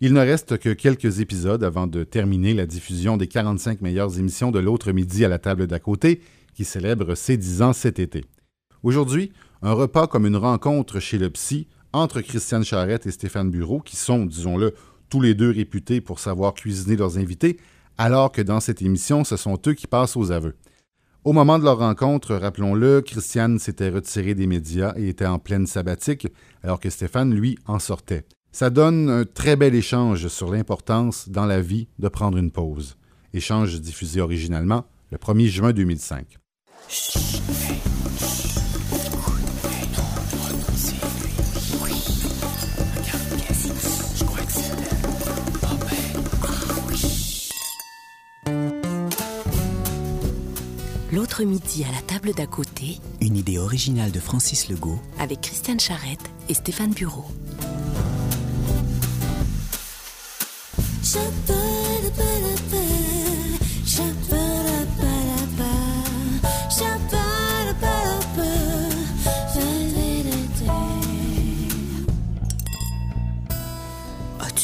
Il ne reste que quelques épisodes avant de terminer la diffusion des 45 meilleures émissions de l'autre midi à la table d'à côté, qui célèbre ses 10 ans cet été. Aujourd'hui, un repas comme une rencontre chez le psy entre Christiane Charrette et Stéphane Bureau, qui sont, disons-le, tous les deux réputés pour savoir cuisiner leurs invités, alors que dans cette émission, ce sont eux qui passent aux aveux. Au moment de leur rencontre, rappelons-le, Christiane s'était retirée des médias et était en pleine sabbatique, alors que Stéphane, lui, en sortait. Ça donne un très bel échange sur l'importance dans la vie de prendre une pause. Échange diffusé originalement le 1er juin 2005. L'autre midi à la table d'à côté, Une idée originale de Francis Legault. avec Christiane Charrette et Stéphane Bureau. As-tu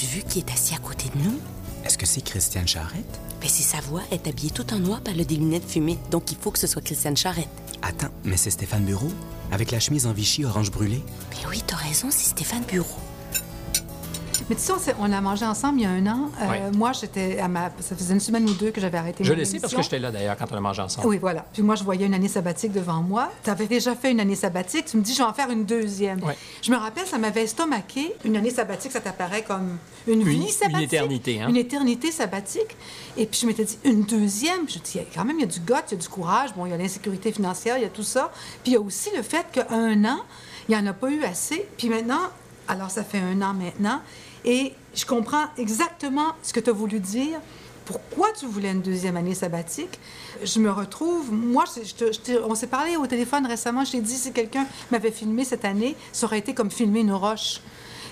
vu qui est assis à côté de nous? Est-ce que c'est Christiane Charrette? Mais c'est sa voix est habillée tout en noir par le des lunettes fumées, donc il faut que ce soit Christiane Charrette. Attends, mais c'est Stéphane Bureau? Avec la chemise en Vichy orange brûlé? Mais oui, t'as raison, c'est Stéphane Bureau. Mais tu sais, on, a mangé ensemble il y a un an. Euh. Moi, j'étais à ma. Ça faisait une semaine ou deux que j'avais arrêté Je le sais parce que j'étais là d'ailleurs quand on a mangé ensemble. Oui, voilà. Puis moi, je voyais une année sabbatique devant moi. Tu avais déjà fait une année sabbatique. Tu me dis, je vais en faire une deuxième. Je me rappelle, ça m'avait estomaqué. Une année sabbatique, ça t'apparaît comme une, Une- vie une sabbatique. éternité, hein? Une éternité sabbatique. Et puis, je m'étais dit, une deuxième? Je dis, quand même, il y a du goût, il y a du courage. Bon, il y a l'insécurité financière, il y a tout ça. Puis, il y a aussi le fait qu'un an, il n'y en a pas eu assez. Puis maintenant, alors ça fait un an maintenant. Et je comprends exactement ce que tu as voulu dire. Pourquoi tu voulais une deuxième année sabbatique? Je me retrouve, moi, on s'est parlé au téléphone récemment, je t'ai dit, si quelqu'un m'avait filmé cette année, ça aurait été comme filmer une roche.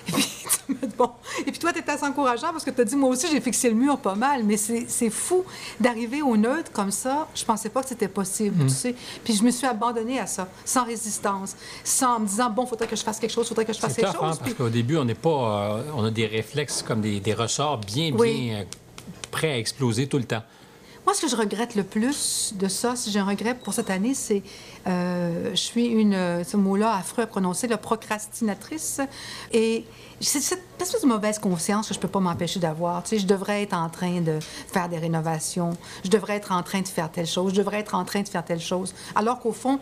Et puis, tu me dis, bon. Et puis toi, tu étais assez encourageant parce que tu as dit, moi aussi, j'ai fixé le mur pas mal, mais c'est fou d'arriver au neutre comme ça. Je pensais pas que c'était possible, tu sais. Puis je me suis abandonnée à ça, sans résistance, sans me disant, bon, faudrait que je fasse quelque chose, faudrait que je fasse quelque tough, hein, chose. parce Puis- qu'au début, on n'est pas. euh, on a des réflexes comme des, des ressorts bien, bien euh, prêts à exploser tout le temps. Moi, ce que je regrette le plus de ça, si j'ai un regret pour cette année, c'est euh, je suis une, euh, ce mot-là affreux à prononcer, la procrastinatrice. Et c'est cette espèce de mauvaise conscience que je peux pas m'empêcher d'avoir. Tu sais, je devrais être en train de faire des rénovations, je devrais être en train de faire telle chose, je devrais être en train de faire telle chose. Alors qu'au fond,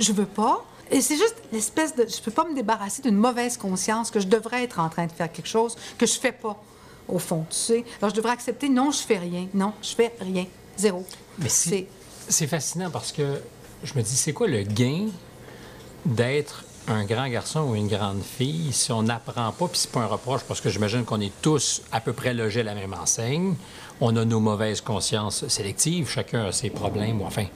je veux pas. Et c'est juste l'espèce de... Je peux pas me débarrasser d'une mauvaise conscience que je devrais être en train de faire quelque chose que je fais pas, au fond, tu sais. Alors, je devrais accepter, non, je fais rien. Non, je fais rien. Zéro. Mais c'est, c'est fascinant parce que je me dis, c'est quoi le gain d'être un grand garçon ou une grande fille si on n'apprend pas, puis c'est pas un reproche parce que j'imagine qu'on est tous à peu près logés à la même enseigne. On a nos mauvaises consciences sélectives, chacun a ses problèmes, ou enfin,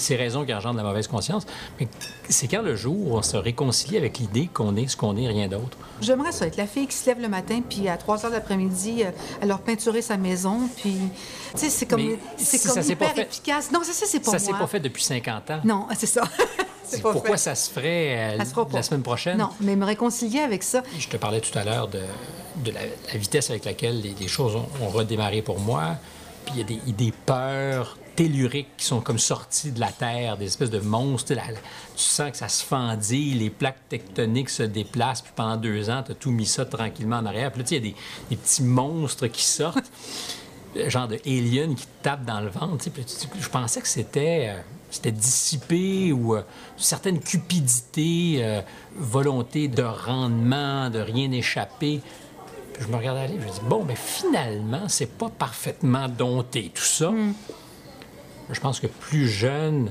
ses raisons qui engendrent la mauvaise conscience. Mais c'est quand le jour où on se réconcilie avec l'idée qu'on est ce qu'on est, rien d'autre? J'aimerais ça être la fille qui se lève le matin, puis à 3 heures de l'après-midi, euh, leur peinturer sa maison, puis... Tu sais, c'est comme, c'est si comme hyper fait- efficace. Non, ça, ça c'est pas ça s'est pas fait depuis 50 ans. Non, c'est ça. Pourquoi fait. ça se ferait euh, Ça la semaine prochaine? Non, mais me réconcilier avec ça, Je te parlais tout à l'heure de, de la, la vitesse avec laquelle les, les choses ont, ont redémarré pour moi. Puis il y a des, il y a des peurs telluriques qui sont comme sorties de la Terre, des espèces de monstres. Tu sens que ça se fendille, les plaques tectoniques se déplacent. Puis pendant deux ans, tu as tout mis ça tranquillement en arrière. Puis là, il y a des, petits monstres qui sortent, genre de aliens qui tapent dans le ventre. je pensais que c'était... euh, c'était dissipé ou euh, une certaine cupidité, euh, volonté de rendement, de rien échapper. Puis je me regardais aller, je me dis, bon, mais finalement, c'est pas parfaitement dompté, tout ça. Je pense que plus jeune,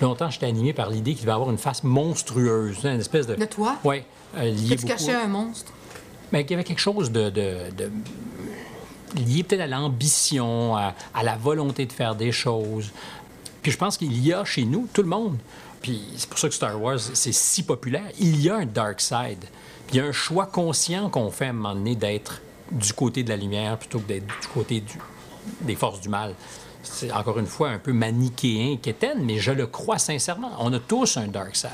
longtemps, j'étais animé par l'idée qu'il devait avoir une face monstrueuse, hein, une espèce de... De toi? Oui, lié que tu beaucoup... cachais un monstre? Mais qu'il y avait quelque chose de, de- de- lié peut-être à l'ambition, à, à la volonté de faire des choses. Puis je pense qu'il y a chez nous, tout le monde, puis c'est pour ça que Star Wars, c'est si populaire, il y a un dark side. Puis il y a un choix conscient qu'on fait à un moment donné d'être du côté de la lumière plutôt que d'être du côté du- des forces du mal. C'est encore une fois un peu manichéen, quétaine, mais je le crois sincèrement. On a tous un dark side.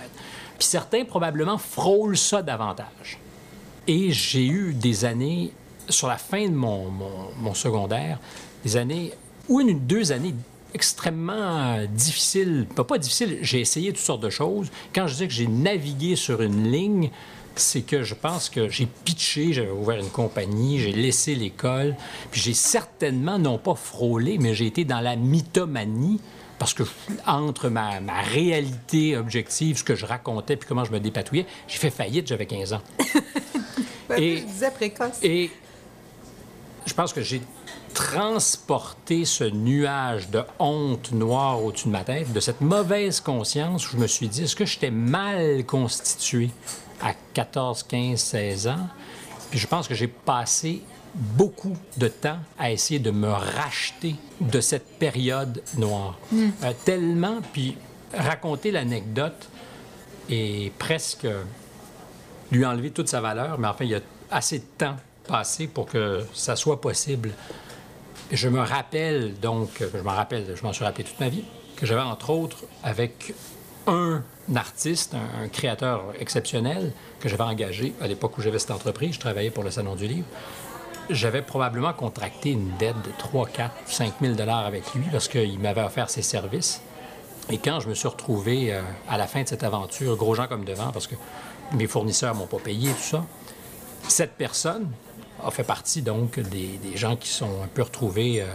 Puis certains probablement frôlent ça davantage. Et j'ai eu des années sur la fin de mon, secondaire, des années, ou une, deux années extrêmement difficiles, pas, pas difficiles, j'ai essayé toutes sortes de choses. Quand je dis que j'ai navigué sur une ligne, c'est que je pense que j'ai pitché, j'avais ouvert une compagnie, j'ai laissé l'école, puis j'ai certainement, non pas frôlé, mais j'ai été dans la mythomanie, parce que entre ma, ma réalité objective, ce que je racontais, puis comment je me dépatouillais, j'ai fait faillite, j'avais 15 ans. Et- je disais précoce. Et je pense que j'ai transporté ce nuage de honte noire au-dessus de ma tête, de cette mauvaise conscience où je me suis dit, est-ce que j'étais mal constitué? À 14, 15, 16 ans? Puis je pense que j'ai passé beaucoup de temps à essayer de me racheter de cette période noire. Euh, tellement, puis raconter l'anecdote est presque lui enlever toute sa valeur, mais enfin, il y a assez de temps passé pour que ça soit possible. Je me rappelle donc, je me rappelle, je m'en suis rappelé toute ma vie, que j'avais entre autres avec un artiste, un, un créateur exceptionnel que j'avais engagé à l'époque où j'avais cette entreprise, je travaillais pour le Salon du Livre. J'avais probablement contracté une dette de 3, 4, 5 000 dollars avec lui parce qu'il m'avait offert ses services. Et quand je me suis retrouvé euh, à la fin de cette aventure, gros gens comme devant, parce que mes fournisseurs m'ont pas payé, tout ça, cette personne a fait partie donc des, gens qui sont un peu retrouvés euh,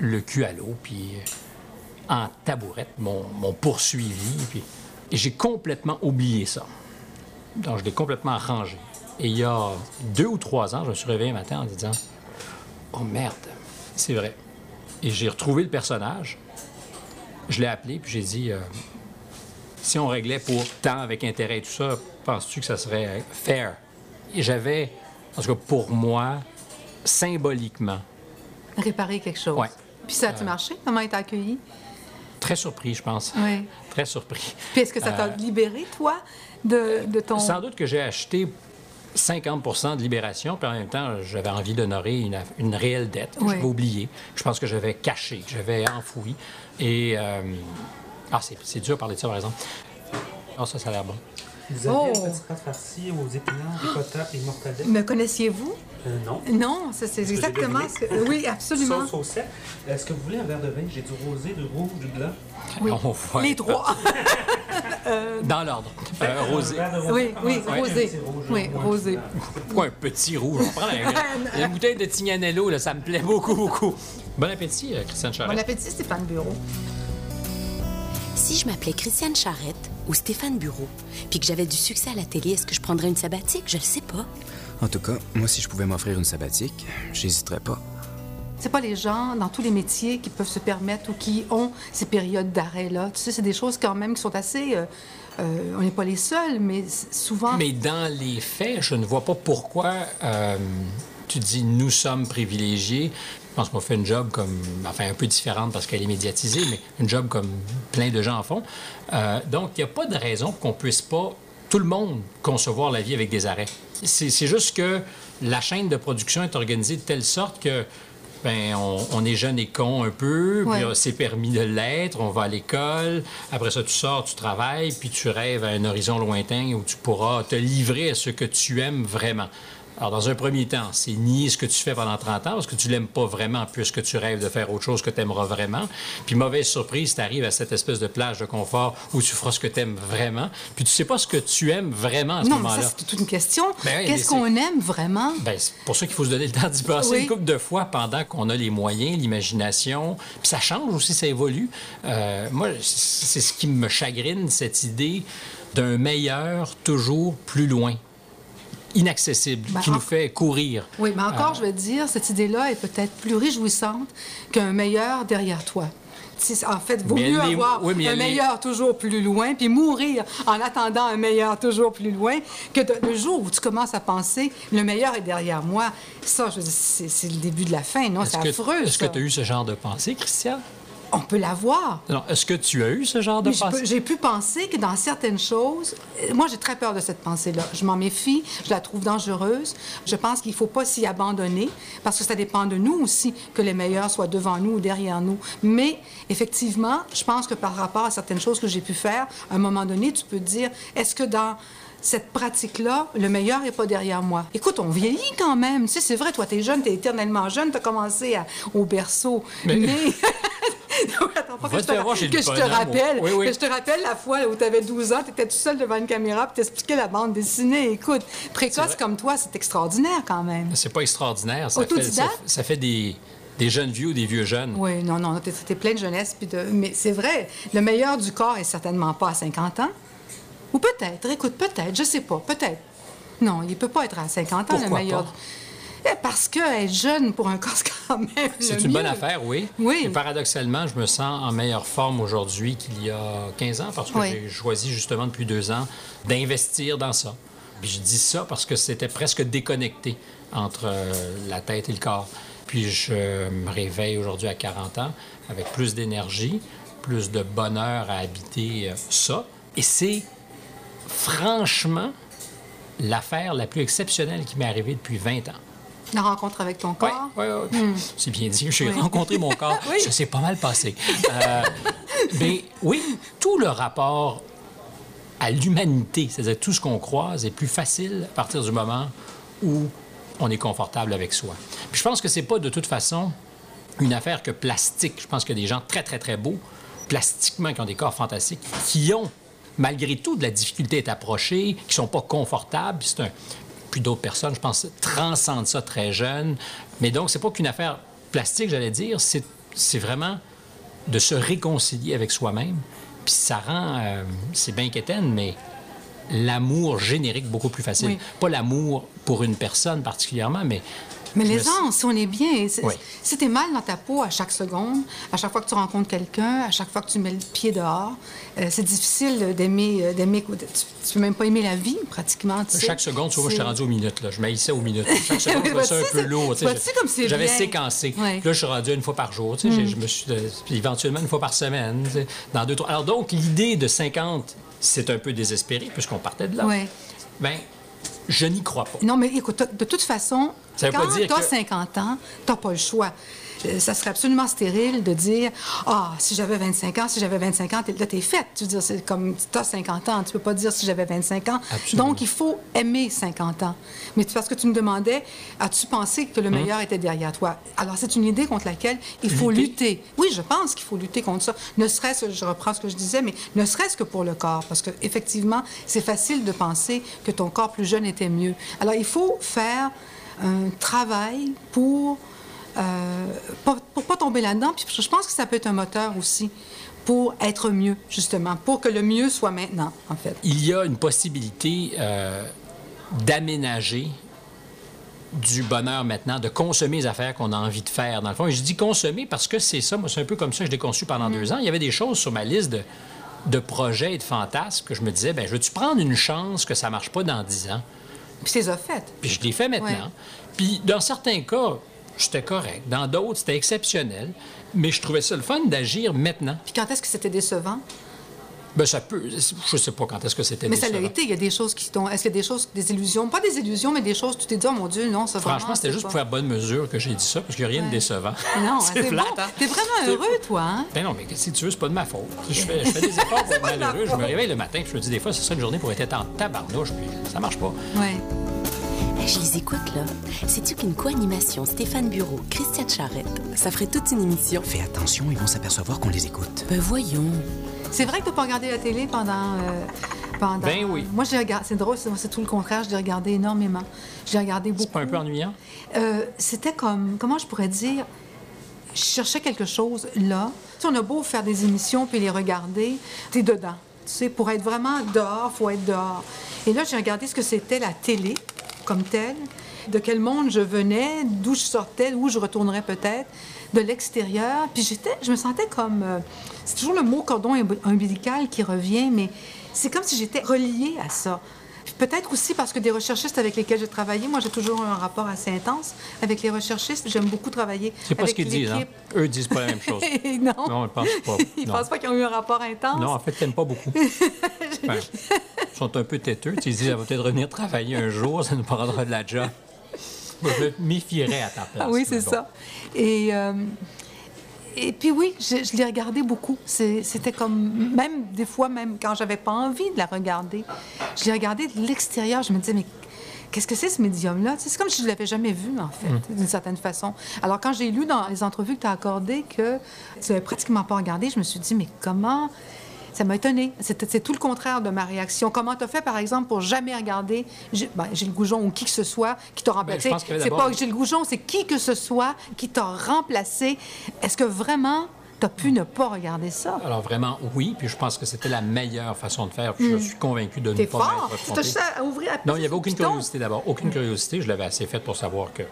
le cul à l'eau, puis euh, en tabourette, m'ont poursuivi, puis et j'ai complètement oublié ça. Donc je l'ai complètement rangé. Et il y a deux ou trois ans, je me suis réveillé un matin en disant Oh merde, c'est vrai. Et j'ai retrouvé le personnage. Je l'ai appelé, puis j'ai dit euh, Si on réglait pour temps avec intérêt et tout ça, penses-tu que ça serait euh, fair Et j'avais, en tout cas pour moi, symboliquement, Réparer quelque chose. Ouais. Puis ça a-tu marché? Comment t'a accueilli? très surpris, je pense. Oui. Très surpris. Puis est-ce que ça t'a libéré, toi, de, de ton... Sans doute que j'ai acheté 50% de libération, puis en même temps, j'avais envie d'honorer une, une réelle dette que Oui. j'avais oubliée, je pense que j'avais cachée, que j'avais enfouie. Et. euh, Ah, c'est c'est dur de parler de ça, par exemple. Ah, ça, ça a l'air bon. Vous aviez Oh! une petite pâte farcie aux épinards, ricotta et mortadelle? Me connaissiez-vous? Euh, non. Non, ça, c'est exactement ce que... Oui, absolument. Sauce au sel. Est-ce que vous voulez un verre de vin? J'ai du rosé, du rouge, du blanc. Oui. On voit- Les trois. Dans l'ordre. Euh, rosé. Oui, oui, un rosé. rouge, Oui, rosé. Pourquoi un petit rouge? On prend la, la bouteille de Tignanello, là, ça me plaît beaucoup, beaucoup. Bon appétit, euh, Christiane Bon Charette. appétit, Stéphane Bureau. Si je m'appelais Christiane Charrette ou Stéphane Bureau, puis que j'avais du succès à la télé, est-ce que je prendrais une sabbatique? Je le sais pas. En tout cas, moi, si je pouvais m'offrir une sabbatique, j'hésiterais pas. C'est pas les gens dans tous les métiers qui peuvent se permettre ou qui ont ces périodes d'arrêt-là. Tu sais, c'est des choses quand même qui sont assez... euh, euh, on n'est pas les seuls, mais souvent... Mais dans les faits, je ne vois pas pourquoi euh, tu dis nous sommes privilégiés. Je pense qu'on fait une job comme, enfin un peu différente parce qu'elle est médiatisée, mais une job comme plein de gens en font. Euh, donc, il n'y a pas de raison qu'on puisse pas, tout le monde, concevoir la vie avec des arrêts. C'est juste que la chaîne de production est organisée de telle sorte que ben, on, on est jeune et con un peu, Ouais. puis c'est permis de l'être, on va à l'école, après ça tu sors, tu travailles, puis tu rêves à un horizon lointain où tu pourras te livrer à ce que tu aimes vraiment. Alors, dans un premier temps, c'est nier ce que tu fais pendant 30 ans parce que tu l'aimes pas vraiment puisque tu rêves de faire autre chose que tu aimeras vraiment. Puis, mauvaise surprise, tu arrives à cette espèce de plage de confort où tu feras ce que tu aimes vraiment. Puis, tu sais pas ce que tu aimes vraiment à ce non, moment-là. ça, c'est toute une question. Ben oui, Qu'est-ce qu'on aime vraiment? Ben, c'est pour ça qu'il faut se donner le temps d'y passer Oui. une couple de fois pendant qu'on a les moyens, l'imagination. Puis ça change aussi, ça évolue. Euh, moi, c'est ce qui me chagrine, cette idée d'un meilleur toujours plus loin, inaccessible, Ben, qui en- nous fait courir. Oui, mais encore, Euh, je vais te dire, cette idée-là est peut-être plus réjouissante qu'un meilleur derrière toi. En fait, vaut Mais mieux est- avoir oui, un est- meilleur toujours plus loin, puis mourir en attendant un meilleur toujours plus loin, que de- le jour où tu commences à penser le meilleur est derrière moi. Ça, je veux c'est le début de la fin, non? C'est affreux, est-ce que tu as eu ce genre de pensée, Christian? On peut l'avoir. Non, est-ce que tu as eu ce genre de Mais pensée? J'ai pu penser que dans certaines choses, euh, moi j'ai très peur de cette pensée-là. Je m'en méfie, je la trouve dangereuse. Je pense qu'il ne faut pas s'y abandonner parce que ça dépend de nous aussi que les meilleurs soient devant nous ou derrière nous. Mais effectivement, je pense que par rapport à certaines choses que j'ai pu faire, à un moment donné, tu peux te dire, est-ce que dans cette pratique-là, le meilleur n'est pas derrière moi? Écoute, on vieillit quand même. Tu sais, c'est vrai, toi, t'es jeune, t'es éternellement jeune, t'as commencé à- au berceau. Mais... Attends, pas que je te que je rappelle. Oui, oui. Que je te rappelle la fois où tu avais 12 ans, tu étais tout seul devant une caméra puis t'expliquais la bande dessinée. Écoute, précoce comme toi, c'est extraordinaire quand même. C'est pas extraordinaire. Ça fait, ça, ça fait des, des jeunes vieux ou des vieux jeunes. Oui, non, non, t'es plein de jeunesse. Puis de... Mais c'est vrai, le meilleur du corps est certainement pas à 50 ans. Ou peut-être, écoute, peut-être, je sais pas, peut-être. Non, il peut pas être à 50 ans, le meilleur. pas? Parce que être jeune pour un corps, c'est quand même. C'est une bonne affaire, oui. Oui. Et paradoxalement, je me sens en meilleure forme aujourd'hui qu'il y a 15 ans parce que Oui. j'ai choisi justement depuis deux ans d'investir dans ça. Puis je dis ça parce que c'était presque déconnecté entre euh, la tête et le corps. Puis je me réveille aujourd'hui à 40 ans avec plus d'énergie, plus de bonheur à habiter euh, ça. Et c'est franchement l'affaire la plus exceptionnelle qui m'est arrivée depuis 20 ans. La rencontre avec ton Oui, corps? oui, oui. C'est bien dit. J'ai Oui. rencontré mon corps. Oui. Ça s'est pas mal passé. Euh, mais oui, tout le rapport à l'humanité, c'est-à-dire tout ce qu'on croise, est plus facile à partir du moment où on est confortable avec soi. Puis je pense que c'est pas de toute façon une affaire que plastique. Je pense qu'il y a des gens très, très, très beaux, plastiquement, qui ont des corps fantastiques, qui ont, malgré tout, de la difficulté à être approchés, qui sont pas confortables. C'est un... Puis d'autres personnes, je pense, transcendent ça très jeunes. Mais donc, c'est pas qu'une affaire plastique, j'allais dire, c'est c'est vraiment de se réconcilier avec soi-même. Puis ça rend, euh, c'est bien quétaine, mais l'amour générique beaucoup plus facile. Oui. Pas l'amour pour une personne particulièrement, mais... Mais je si on est bien, c'est- Oui. si t'es mal dans ta peau à chaque seconde, à chaque fois que tu rencontres quelqu'un, à chaque fois que tu mets le pied dehors, euh, c'est difficile d'aimer, euh, d'aimer. Tu, tu peux même pas aimer la vie, pratiquement. tu sais. Chaque seconde, tu vois, C'est- j'étais rendu aux minutes. Là. Je m'haïssais aux minutes. Chaque seconde, je trouvais ça un peu lourd. J'avais bien? séquencé. Ouais. Là, je suis rendu une fois par jour. J'ai- Je me suis, euh, puis éventuellement une fois par semaine. Dans deux, trois. Alors donc, l'idée de 50, c'est un peu désespéré puisqu'on partait de là. Ouais. Ben, je n'y crois pas. Non, mais écoute, de toute façon, Ça veut quand pas dire tu as que- 50 ans, tu n'as pas le choix. Euh, Ça serait absolument stérile de dire Ah, si j'avais 25 ans, si j'avais 25 ans, t'es- là, t'es faite. Tu veux dire, c'est comme tu as 50 ans, tu peux pas dire si j'avais 25 ans. Absolument. Donc, il faut aimer 50 ans. Mais parce que tu me demandais As-tu pensé que le Hum. meilleur était derrière toi? Alors, c'est une idée contre laquelle il faut Lutter? lutter. Oui, je pense qu'il faut lutter contre ça. Ne serait-ce, je reprends ce que je disais, mais ne serait-ce que pour le corps. Parce qu'effectivement, c'est facile de penser que ton corps plus jeune était mieux. Alors, il faut faire un travail pour euh, pas, pour pas tomber là-dedans. Puis je pense que ça peut être un moteur aussi pour être mieux, justement, pour que le mieux soit maintenant, en fait. Il y a une possibilité euh, d'aménager du bonheur maintenant, de consommer les affaires qu'on a envie de faire, dans le fond. Et je dis consommer parce que c'est ça, moi, c'est un peu comme ça que je l'ai conçu pendant deux ans. Il y avait des choses sur ma liste de, de projets et de fantasmes que je me disais, ben, je veux-tu prendre une chance que ça marche pas dans dix ans? Puis c'est ça fait. Puis je l'ai fait maintenant. Ouais. Puis dans certains cas, j'étais correct. Dans d'autres, c'était exceptionnel. Mais je trouvais ça le fun d'agir maintenant. Puis quand est-ce que c'était décevant? Ben, ça peut. Je sais pas quand est-ce que c'était Mais ça l'a été. Il y a des choses qui t'ont. Est-ce qu'il y a des choses, des illusions? Pas des illusions, mais des choses, tu t'es dit, oh mon Dieu, non, ça vraiment, Franchement, c'était juste pas- pour faire bonne mesure que j'ai dit ça, parce qu'il n'y a rien de Ouais. décevant. Non, c'est c'est plate, bon. hein? T'es vraiment C'est- heureux, toi, hein? Ben non, mais si tu veux, c'est pas de ma faute. Je fais, je fais des efforts pour être malheureux. Je me réveille le matin, puis je me dis des fois, ce serait une journée pour être en tabarnouche, puis ça marche pas. Oui. Hey, je les écoute, là. Sais-tu qu'une co-animation Stéphane Bureau, Christiane Charrette, ça ferait toute une émission? Fais attention, ils vont s'apercevoir qu'on les écoute. Ben voyons. C'est vrai que tu pas regardé la télé pendant. euh, pendant... Ben oui. Moi, j'ai regardé. C'est drôle, c'est tout le contraire. Je l'ai regardé énormément. J'ai regardé beaucoup. C'est pas un peu ennuyant? Euh, C'était comme. Comment je pourrais dire? Je cherchais quelque chose là. Tu sais, on a beau faire des émissions puis les regarder, t'es dedans. Tu sais, pour être vraiment dehors, faut être dehors. Et là, j'ai regardé ce que c'était la télé comme telle, de quel monde je venais, d'où je sortais, d'où je retournerais peut-être, de l'extérieur. Puis j'étais, je me sentais comme, euh, c'est toujours le mot cordon ombilical qui revient, mais c'est comme si j'étais reliée à ça. Peut-être aussi parce que des recherchistes avec lesquels j'ai travaillé, moi j'ai toujours eu un rapport assez intense avec les recherchistes. J'aime beaucoup travailler C'est pas ce qu'ils disent, hein? Eux disent pas la même chose. non. Non, je pense pas. Ils Non. pensent pas qu'ils ont eu un rapport intense. Non, en fait, t'aimes pas beaucoup. Ils sont un peu têteux. Tu dis, elle va peut-être revenir travailler un jour, ça nous prendra de la job. Je me méfierais à ta place. Ah oui, c'est bon. ça. Et, euh, et puis oui, je, je l'ai regardé beaucoup. C'était comme, même des fois, même quand j'avais pas envie de la regarder, je l'ai regardé de l'extérieur. Je me disais, mais qu'est-ce que c'est ce médium-là? C'est comme si je l'avais jamais vu, en fait, d'une certaine façon. Alors quand j'ai lu dans les entrevues que tu as accordées que tu l'avais pratiquement pas regardé, je me suis dit, mais comment... Ça m'a étonné. C'est tout le contraire de ma réaction. Comment tu as fait, par exemple, pour jamais regarder Gilles, ben, Gilles Goujon ou qui que ce soit qui t'a remplacé? Ben, que c'est pas Gilles Goujon, c'est qui que ce soit qui t'a remplacé. Est-ce que vraiment tu as pu ne pas regarder ça? Alors vraiment, oui, puis je pense que c'était la meilleure façon de faire. puis Je suis convaincu de ne Hmm. Pas fort! m'être Tu trompé. t'as à ouvrir Non, il n'y avait aucune curiosité d'abord. Aucune curiosité. Je l'avais assez faite pour savoir que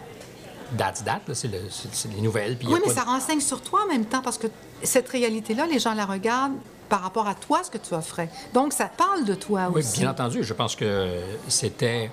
that, là, c'est le- les nouvelles. puis Oui, mais ça renseigne sur toi en même temps parce que cette réalité-là, les gens la regardent par rapport à toi, ce que tu offrais. Donc, ça parle de toi Oui, aussi. bien entendu. Je pense que c'était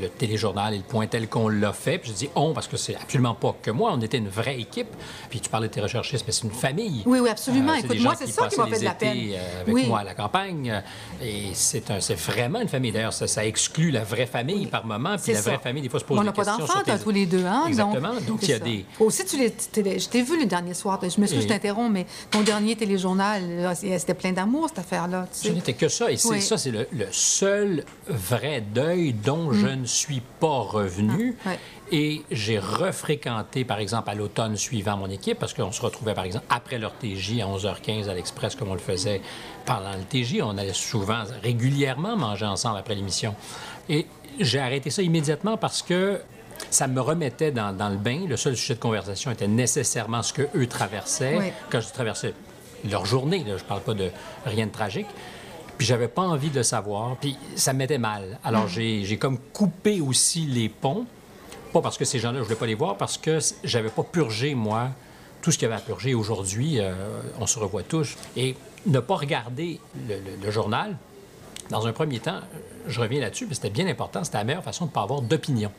le téléjournal et le point tel qu'on l'a fait. Puis je dis on parce que c'est absolument pas que moi. On était une vraie équipe. Puis tu parlais de tes recherchistes, mais c'est une famille. Oui, oui, absolument. Euh, Écoute, moi, c'est ça qui m'a fait de la peine. euh, avec Oui. moi à la campagne. Et c'est un, vraiment une famille. D'ailleurs, ça, ça exclut la vraie famille par moment. Puis la vraie ça. famille, des fois, se pose On des n'a pas questions. d'enfants, sur tes- toi, tous les deux, hein? Exactement. Donc, il y a ça. des. Aussi, tu les, je t'ai vu le dernier soir. Je m'excuse, Et- je t'interromps, mais ton dernier téléjournal, c'est- c'était plein d'amour, cette affaire-là. tu Ce sais. n'était que ça. Et ça, c'est le, le seul vrai deuil dont je ne suis pas revenu. Ah, ouais. Et j'ai refréquenté, par exemple, à l'automne suivant mon équipe, parce qu'on se retrouvait, par exemple, après leur TJ à 11h15 à l'Express, comme on le faisait pendant le TJ. On allait souvent, régulièrement manger ensemble après l'émission. Et j'ai arrêté ça immédiatement parce que ça me remettait dans, dans le bain. Le seul sujet de conversation était nécessairement ce que eux traversaient. Oui. Quand je traversais leur journée, là, je parle pas de rien de tragique. Puis j'avais pas envie de le savoir. Puis ça me mettait mal. Alors j'ai j'ai comme coupé aussi les ponts. Pas parce que ces gens-là, je voulais pas les voir, parce que j'avais pas purgé, moi, tout ce qu'il y avait à purger. Aujourd'hui, euh, on se revoit tous. Et ne pas regarder le, le- le journal, dans un premier temps, je reviens là-dessus, mais c'était bien important, c'était la meilleure façon de ne pas avoir d'opinion.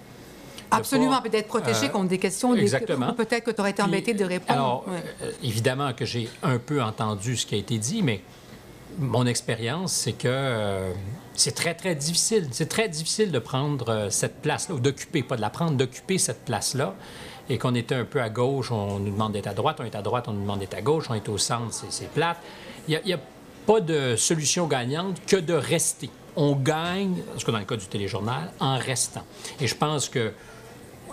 Absolument, d'être protégé euh, contre des questions. exactement. Peut-être que tu aurais été embêté de répondre. Alors, Ouais. euh, évidemment que j'ai un peu entendu ce qui a été dit, mais mon expérience, c'est que euh, c'est très, très difficile. C'est très difficile de prendre euh, cette place-là, ou d'occuper, pas de la prendre, d'occuper cette place-là. Et qu'on était un peu à gauche, on nous demande à droite, on est à droite, on nous demande à gauche, on est au centre, c'est- plate. Il n'y a, pas de solution gagnante que de rester. On gagne, en tout dans le cas du téléjournal, en restant. Et je pense que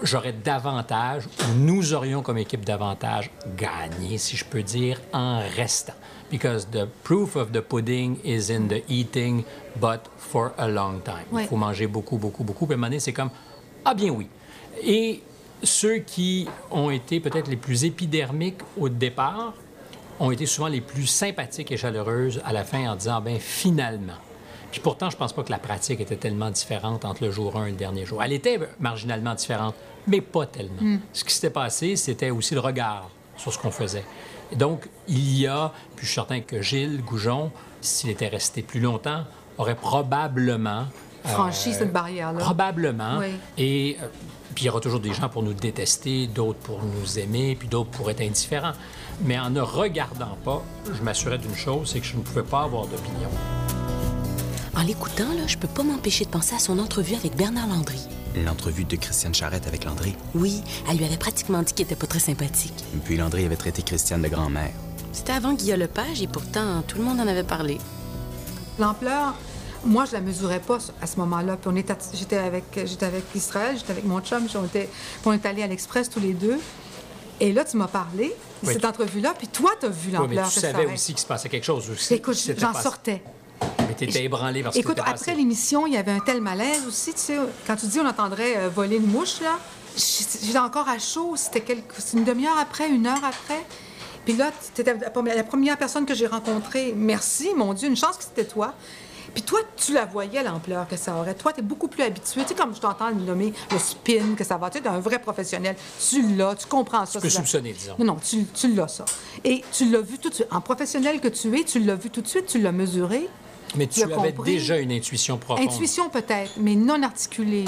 j'aurais davantage, ou nous aurions comme équipe davantage gagné, si je peux dire, en restant. Because the proof of the pudding is in the eating, but for a long time. Il faut manger beaucoup, beaucoup, beaucoup. Puis à un moment donné, c'est comme, ah bien oui. Et ceux qui ont été peut-être les plus épidermiques au départ ont été souvent les plus sympathiques et chaleureuses à la fin en disant, ben finalement. Puis pourtant, je pense pas que la pratique était tellement différente entre le jour 1 et le dernier jour. Elle était marginalement différente, mais pas tellement. Ce qui s'était passé, c'était aussi le regard sur ce qu'on faisait. Et donc, il y a, puis je suis certain que Gilles Goujon, s'il était resté plus longtemps, aurait probablement... euh, Franchi cette barrière-là. Probablement. Oui. Et euh, puis il y aura toujours des gens pour nous détester, d'autres pour nous aimer, puis d'autres pour être indifférents. Mais en ne regardant pas, je m'assurais d'une chose, c'est que je ne pouvais pas avoir d'opinion. En l'écoutant, là, je peux pas m'empêcher de penser à son entrevue avec Bernard Landry. L'entrevue de Christiane Charrette avec Landry. Oui, elle lui avait pratiquement dit qu'il était pas très sympathique. Puis Landry avait traité Christiane de grand-mère. C'était avant Guillaume Lepage et pourtant, tout le monde en avait parlé. L'ampleur, moi, je la mesurais pas à ce moment-là. Puis on était, j'étais avec, j'étais avec Israël, j'étais avec mon chum, puis on était, puis on est allés à l'Express tous les deux. Et là, tu m'as parlé de Oui. cette entrevue-là, puis toi, tu as vu Oui, l'ampleur mais que tu savais aussi qu'il se passait quelque chose aussi. Écoute, j'en sortais. Mais t'étais ébranlé parce Écoute, après l'émission, il y avait un tel malaise aussi, tu sais, quand tu dis on entendrait euh, voler une mouche, là, j'étais encore à chaud, c'était quelque... une demi-heure après, une heure après. Puis là, tu étais la première- personne que j'ai rencontrée. Merci, mon Dieu, une chance que c'était toi. Puis toi, tu la voyais, l'ampleur que ça aurait. Toi, tu es beaucoup plus habitué. Tu sais, comme je t'entends le nommer le spin, que ça va. Tu sais, d'un vrai professionnel. Tu l'as, tu comprends ça. peux c'est la- soupçonner, disons. Non, non, tu, tu l'as, ça. Et tu l'as vu tout de suite. En professionnel que tu es, tu l'as vu tout de suite, tu l'as mesuré. Mais tu avais compris. déjà une intuition profonde. Intuition peut-être, mais non articulée.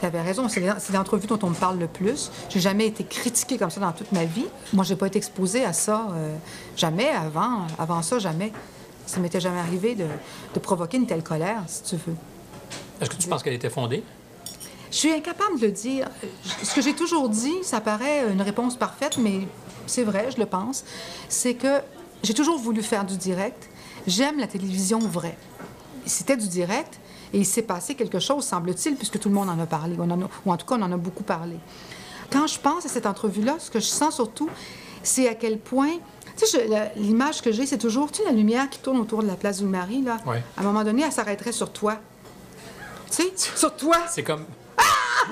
Tu avais raison, c'est l'entrevue dont on me parle le plus. J'ai jamais été critiquée comme ça dans toute ma vie. Moi, j'ai pas été exposée à ça euh, jamais avant. Avant ça, jamais. Ça m'était jamais arrivé de, de provoquer une telle colère, si tu veux. Est-ce que tu penses qu'elle était fondée? Je suis incapable de le dire. Ce que j'ai toujours dit, ça paraît une réponse parfaite, mais c'est vrai, je le pense. C'est que j'ai toujours voulu faire du direct. J'aime la télévision vraie. C'était du direct et il s'est passé quelque chose, semble-t-il, puisque tout le monde en a parlé, on en a- ou en tout cas, on en a beaucoup parlé. Quand je pense à cette entrevue-là, ce que je sens surtout, c'est à quel point. Tu sais, l'image que j'ai, c'est toujours, tu sais, la lumière qui tourne autour de la place du Marie, là. Ouais. À un moment donné, elle s'arrêterait sur toi. Tu sais, sur toi. C'est comme.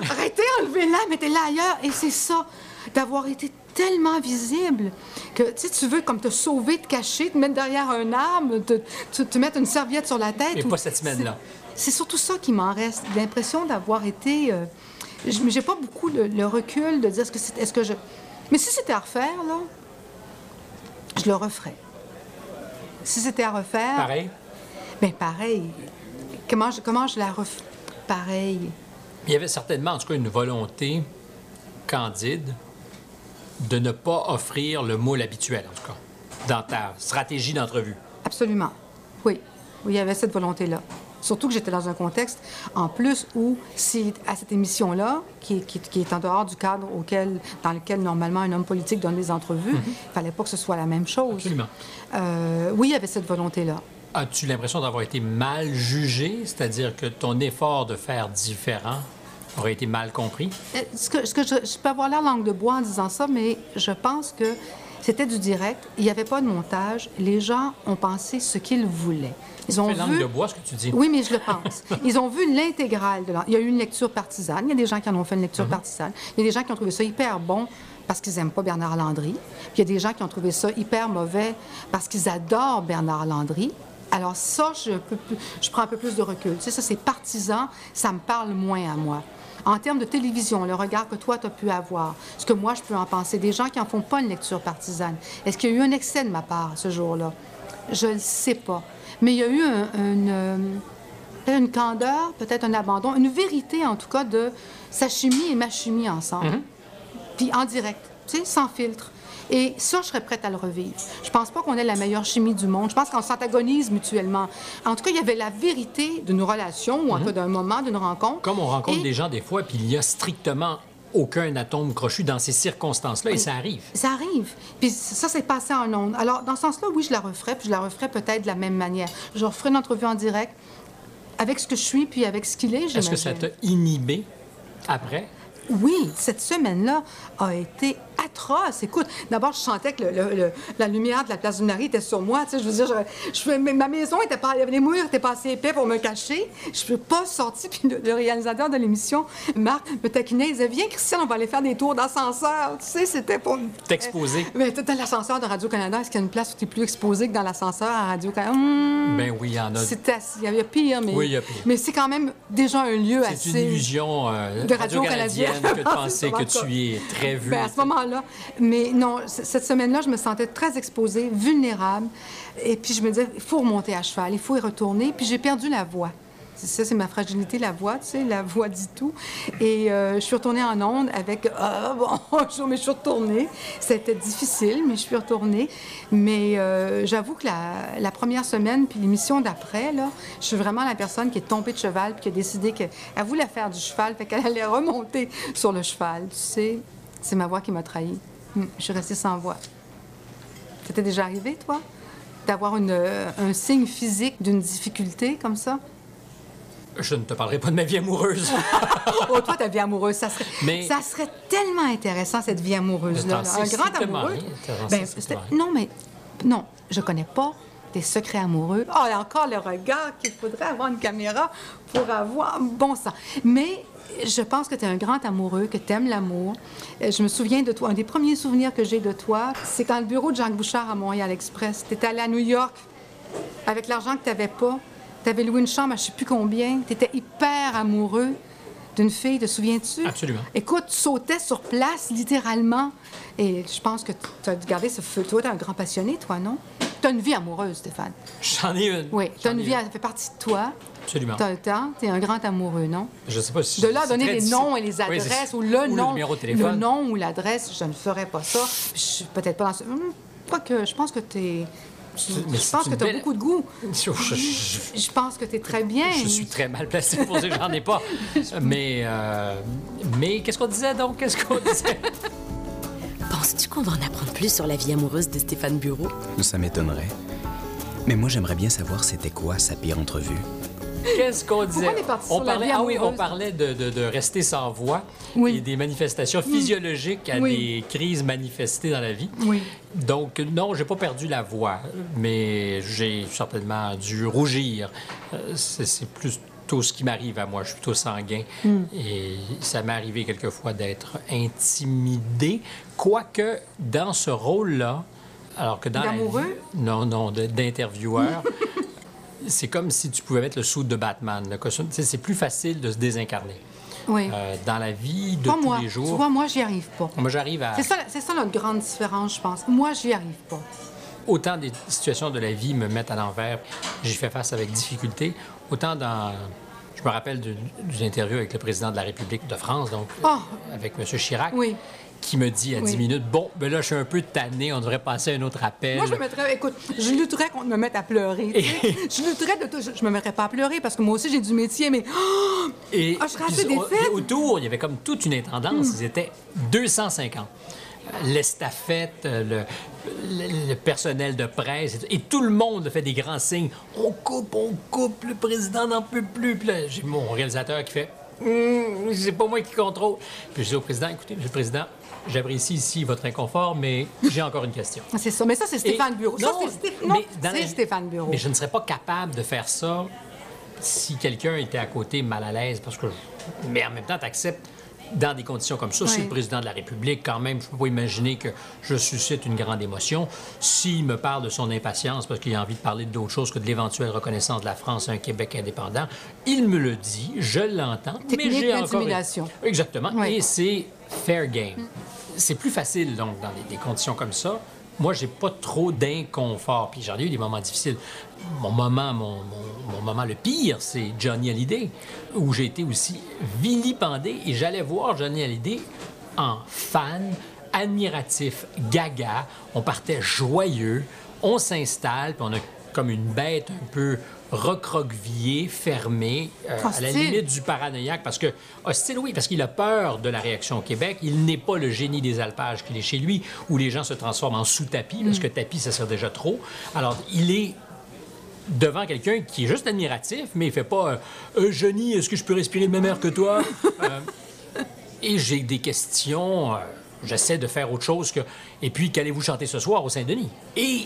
Arrêtez, enlevez-la, mettez-la ailleurs. Et c'est ça, d'avoir été tellement visible que tu veux comme te sauver, te cacher, te mettre derrière un arbre, te, te- te mettre une serviette sur la tête. Mais ou- pas cette semaine-là. C'est surtout ça qui m'en reste, l'impression d'avoir été. euh, j'ai pas beaucoup le, le recul de dire est-ce que est-ce que je. Mais si c'était à refaire là, je le referais. Si c'était à refaire, Pareil? ben pareil. Comment je, comment je la referais Pareil. Il y avait certainement, en tout cas, une volonté candide de ne pas offrir le moule habituel, en tout cas, dans ta stratégie d'entrevue. Absolument. Oui. Oui, il y avait cette volonté-là. Surtout que j'étais dans un contexte, en plus, où si à cette émission-là, qui, qui- qui est en dehors du cadre auquel, dans lequel normalement un homme politique donne des entrevues, il ne fallait pas que ce soit la même chose. Absolument. Euh, oui, il y avait cette volonté-là. As-tu l'impression d'avoir été mal jugé, c'est-à-dire que ton effort de faire différent aurait été mal compris? Euh, Ce que, ce que je, je peux avoir la langue de bois en disant ça, mais je pense que c'était du direct. Il n'y avait pas de montage. Les gens ont pensé ce qu'ils voulaient. Ils ont langue vu... de bois, ce que tu dis. Oui, mais je le pense. Ils ont vu l'intégrale de l'en- Il y a eu une lecture partisane. Il y a des gens qui en ont fait une lecture Mhm. partisane. Il y a des gens qui ont trouvé ça hyper bon parce qu'ils n'aiment pas Bernard Landry. Puis il y a des gens qui ont trouvé ça hyper mauvais parce qu'ils adorent Bernard Landry. Alors ça, je, peux je prends un peu plus de recul. Tu sais, ça, c'est partisan. Ça me parle moins à moi. En termes de télévision, le regard que toi, tu as pu avoir, ce que moi, je peux en penser, des gens qui n'en font pas une lecture partisane. Est-ce qu'il y a eu un excès de ma part ce jour-là? Je ne le sais pas. Mais il y a eu un- une, euh, peut-être une candeur, peut-être un abandon, une vérité en tout cas de sa chimie et ma chimie ensemble. Puis en direct, tu sais, sans filtre. Et ça, je serais prête à le revivre. Je pense pas qu'on ait la meilleure chimie du monde. Je pense qu'on s'antagonise mutuellement. En tout cas, il y avait la vérité d'une relation ou en tout cas d'un moment, d'une rencontre. Comme on rencontre Et- des gens des fois, puis il y a strictement aucun atome crochu dans ces circonstances-là, et ça arrive. Ça arrive. Puis ça, c'est passé en ondes. Alors, dans ce sens-là, oui, je la referais, puis je la referais peut-être de la même manière. Je referais une entrevue en direct avec ce que je suis, puis avec ce qu'il est, Est-ce que ça t'a inhibé après? Oui, cette semaine-là a été atroce. Écoute, d'abord, je sentais que le- le- le- la lumière de la place du Marie était sur moi. Tu sais, je veux dire, je, je ma maison était pas, des murs étaient pas assez épais pour me cacher. Je peux pas sortir. Puis le, réalisateur de l'émission, Marc, me taquinait. Il disait, viens, Christiane, on va aller faire des tours d'ascenseur. Tu sais, c'était pour... T'exposer. Mais dans l'ascenseur de Radio-Canada, est-ce qu'il y a une place où tu es plus exposé que dans l'ascenseur à Radio-Canada? Hum, Ben oui, il y en a. c'est Il y a pire, mais... Oui, il y a pire. Mais c'est quand même déjà un lieu C'est assez... une illusion euh, de radio-canadienne Radio-Canadienne. que de penser que tu es très vu. Ben, à ce moment-là. Mais non, cette semaine-là, je me sentais très exposée, vulnérable. Et puis, je me disais, il faut remonter à cheval, il faut y retourner. Puis, j'ai perdu la voix. Ça, c'est ma fragilité, la voix, tu sais, la voix dit tout. Et euh, je suis retournée en onde avec Ah, bonjour, mais je suis retournée. C'était difficile, mais je suis retournée. Mais euh, j'avoue que la, la première semaine, puis l'émission d'après, là, je suis vraiment la personne qui est tombée de cheval, puis qui a décidé qu'elle voulait faire du cheval, fait qu'elle allait remonter sur le cheval, tu sais. C'est ma voix qui m'a trahi. Hum, Je suis restée sans voix. C'était déjà arrivé, toi, d'avoir une, euh, un signe physique d'une difficulté comme ça? Je ne te parlerai pas de ma vie amoureuse. Oh, toi, ta vie amoureuse, ça serait, Mais- ça serait tellement intéressant, cette vie amoureuse-là. Là. Un grand amoureux. Ben, non, mais non, je connais pas tes secrets amoureux. Oh, et encore le regard qu'il faudrait avoir une caméra pour avoir bon sang. Mais je pense que tu es un grand amoureux, que tu aimes l'amour. Euh, Je me souviens de toi. Un des premiers souvenirs que j'ai de toi, c'est quand le bureau de Jacques Bouchard à Montréal Express. Tu étais allé à New York avec l'argent que tu n'avais pas. Tu avais loué une chambre à je sais plus combien. Tu étais hyper amoureux d'une fille, te souviens-tu? Absolument. Écoute, tu sautais sur place, littéralement. Et je pense que tu as gardé ce feu. Toi, tu es un grand passionné, toi, non? Tu as une vie amoureuse, Stéphane. J'en ai une. Oui, tu as J'en une vie, elle fait partie de toi. Absolument. Tu es un grand amoureux, non? Je sais pas si. De là donner les difficile. noms et les adresses ou le nom. numéro de téléphone. Le nom ou l'adresse, je ne ferais pas ça. Je suis peut-être pas dans ce. Hum, Quoique, je pense que tu es. mais Je pense que tu as belle- beaucoup de goût. Je, je- je- Je pense que tu es très bien. je suis très mal placé pour dire que j'en ai pas. Mais, euh, mais qu'est-ce qu'on disait donc? Qu'est-ce qu'on disait? Penses-tu qu'on va en apprendre plus sur la vie amoureuse de Stéphane Bureau? Ça m'étonnerait. Mais moi, j'aimerais bien savoir c'était quoi sa pire entrevue. Qu'est-ce qu'on disait? on est parti sur la parlait, vie ah oui, on parlait de, de- de rester sans voix Oui. et des manifestations physiologiques à Oui. des crises manifestées dans la vie. Oui. Donc, non, j'ai pas perdu la voix, mais j'ai certainement dû rougir. Euh, C'est c'est plutôt ce qui m'arrive à moi. Je suis plutôt sanguin. Hmm. Et ça m'est arrivé quelquefois d'être intimidé. Quoique, dans ce rôle-là, alors que dans la vie- D'amoureux? Non, non, de- d'intervieweur. c'est comme si tu pouvais mettre le sou de Batman. le costume. Tu sais, C'est plus facile de se désincarner. Oui. Euh, dans la vie de pas tous moi. les Tu jours. vois, moi, j'y arrive pas. moi, j'arrive à. C'est ça, ça notre grande différence, je pense. Moi, j'y arrive pas. autant des situations de la vie me mettent à l'envers, j'y fais face avec difficulté, autant dans... Je me rappelle d'une interview avec le président de la République de France, donc Ah! avec M. Chirac, Oui. qui me dit à 10 Oui. minutes, bon, ben là, je suis un peu tanné, on devrait passer à un autre appel. Moi, je me mettrais, écoute, je lutterais contre me mettre à pleurer. je lutterais de tout. Je, je me mettrais pas à pleurer parce que moi aussi, j'ai du métier, mais. Oh! Et Ah, je puis, autour, il y avait comme toute une intendance. Ils étaient 250. L'estafette, euh, le, personnel de presse, et tout, et tout le monde fait des grands signes. On coupe, on coupe, le président n'en peut plus. Puis j'ai mon réalisateur qui fait Hum, c'est pas moi qui contrôle. Puis je dis au président écoutez, monsieur le président, j'apprécie ici votre inconfort, mais j'ai encore une question. C'est ça. Mais ça, c'est Stéphane Bureau. Non, c'est Stéphane Bureau. Mais je ne serais pas capable de faire ça si quelqu'un était à côté mal à l'aise, parce que. je- Mais en même temps, tu acceptes dans des conditions comme ça. C'est Oui. le président de la République, quand même. Je ne peux pas imaginer que je suscite une grande émotion. S'il me parle de son impatience parce qu'il a envie de parler d'autre chose que de l'éventuelle reconnaissance de la France à un Québec indépendant, il me le dit, je l'entends. mais j'ai encore. Exactement. Oui. Et c'est fair game. C'est plus facile, donc, dans des, des conditions comme ça. Moi, j'ai pas trop d'inconfort. Puis j'en ai eu des moments difficiles. Mon moment, mon, mon- mon moment le pire, c'est Johnny Hallyday, où j'ai été aussi vilipendé et j'allais voir Johnny Hallyday en fan, admiratif, gaga. On partait joyeux, on s'installe, puis on a comme une bête un peu recroquevillée, fermée, euh, à la limite du paranoïaque, parce que, hostile, oui, parce qu'il a peur de la réaction au Québec. Il n'est pas le génie des alpages qu'il est chez lui, où les gens se transforment en sous-tapis, parce que tapis, ça sert déjà trop. Alors, il est devant quelqu'un qui est juste admiratif, mais il fait pas euh, Johnny, est-ce que je peux respirer le même air que toi Euh, Et j'ai des questions. euh, J'essaie de faire autre chose que. Et puis, qu'allez-vous chanter ce soir au Saint-Denis Et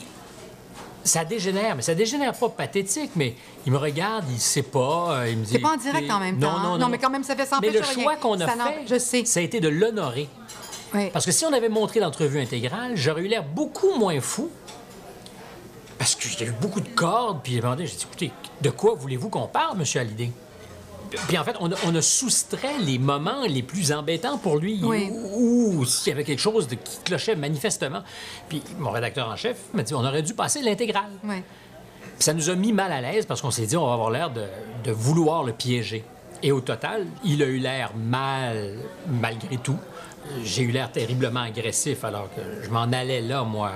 ça dégénère, mais ça dégénère pas pathétique, mais il me regarde, il sait pas, euh, il me dit. C'est pas en direct en même non, temps. Non, Non, non, mais quand même, ça fait sans Mais le choix qu'on a Ça fait, je sais. ça a été de l'honorer. Oui. Parce que si on avait montré l'entrevue intégrale, j'aurais eu l'air beaucoup moins fou. Parce qu'il y a eu beaucoup de cordes, puis j'ai demandé, j'ai dit, écoutez, de quoi voulez-vous qu'on parle, M. Hallyday? Puis en fait, on a, on a soustrait les moments les plus embêtants pour lui, Oui. où, où s'il y avait quelque chose de, qui clochait manifestement. Puis mon rédacteur en chef m'a dit, on aurait dû passer l'intégrale. Oui. Puis ça nous a mis mal à l'aise parce qu'on s'est dit, on va avoir l'air de, de vouloir le piéger. Et au total, il a eu l'air mal, malgré tout. J'ai eu l'air terriblement agressif alors que je m'en allais là, moi,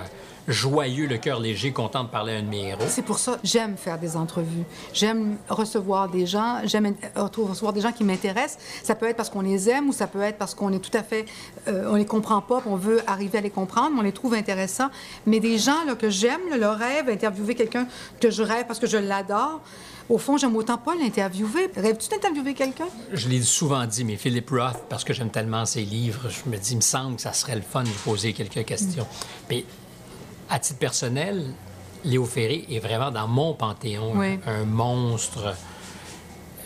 joyeux, le cœur léger, content de parler à un de mes héros. C'est pour ça que j'aime faire des entrevues. J'aime recevoir des gens, j'aime euh, recevoir des gens qui m'intéressent. Ça peut être parce qu'on les aime ou ça peut être parce qu'on est tout à fait... euh, on les comprend pas, on veut arriver à les comprendre, mais on les trouve intéressants. Mais des gens là, que j'aime, là, le rêve, interviewer quelqu'un que je rêve parce que je l'adore, au fond, j'aime autant pas l'interviewer. Rêves-tu d'interviewer quelqu'un? Je l'ai souvent dit, mais Philip Roth, parce que j'aime tellement ses livres, je me dis, il me semble que ça serait le fun de poser quelques questions. Mais à titre personnel, Léo Ferré est vraiment dans mon panthéon Oui. un monstre,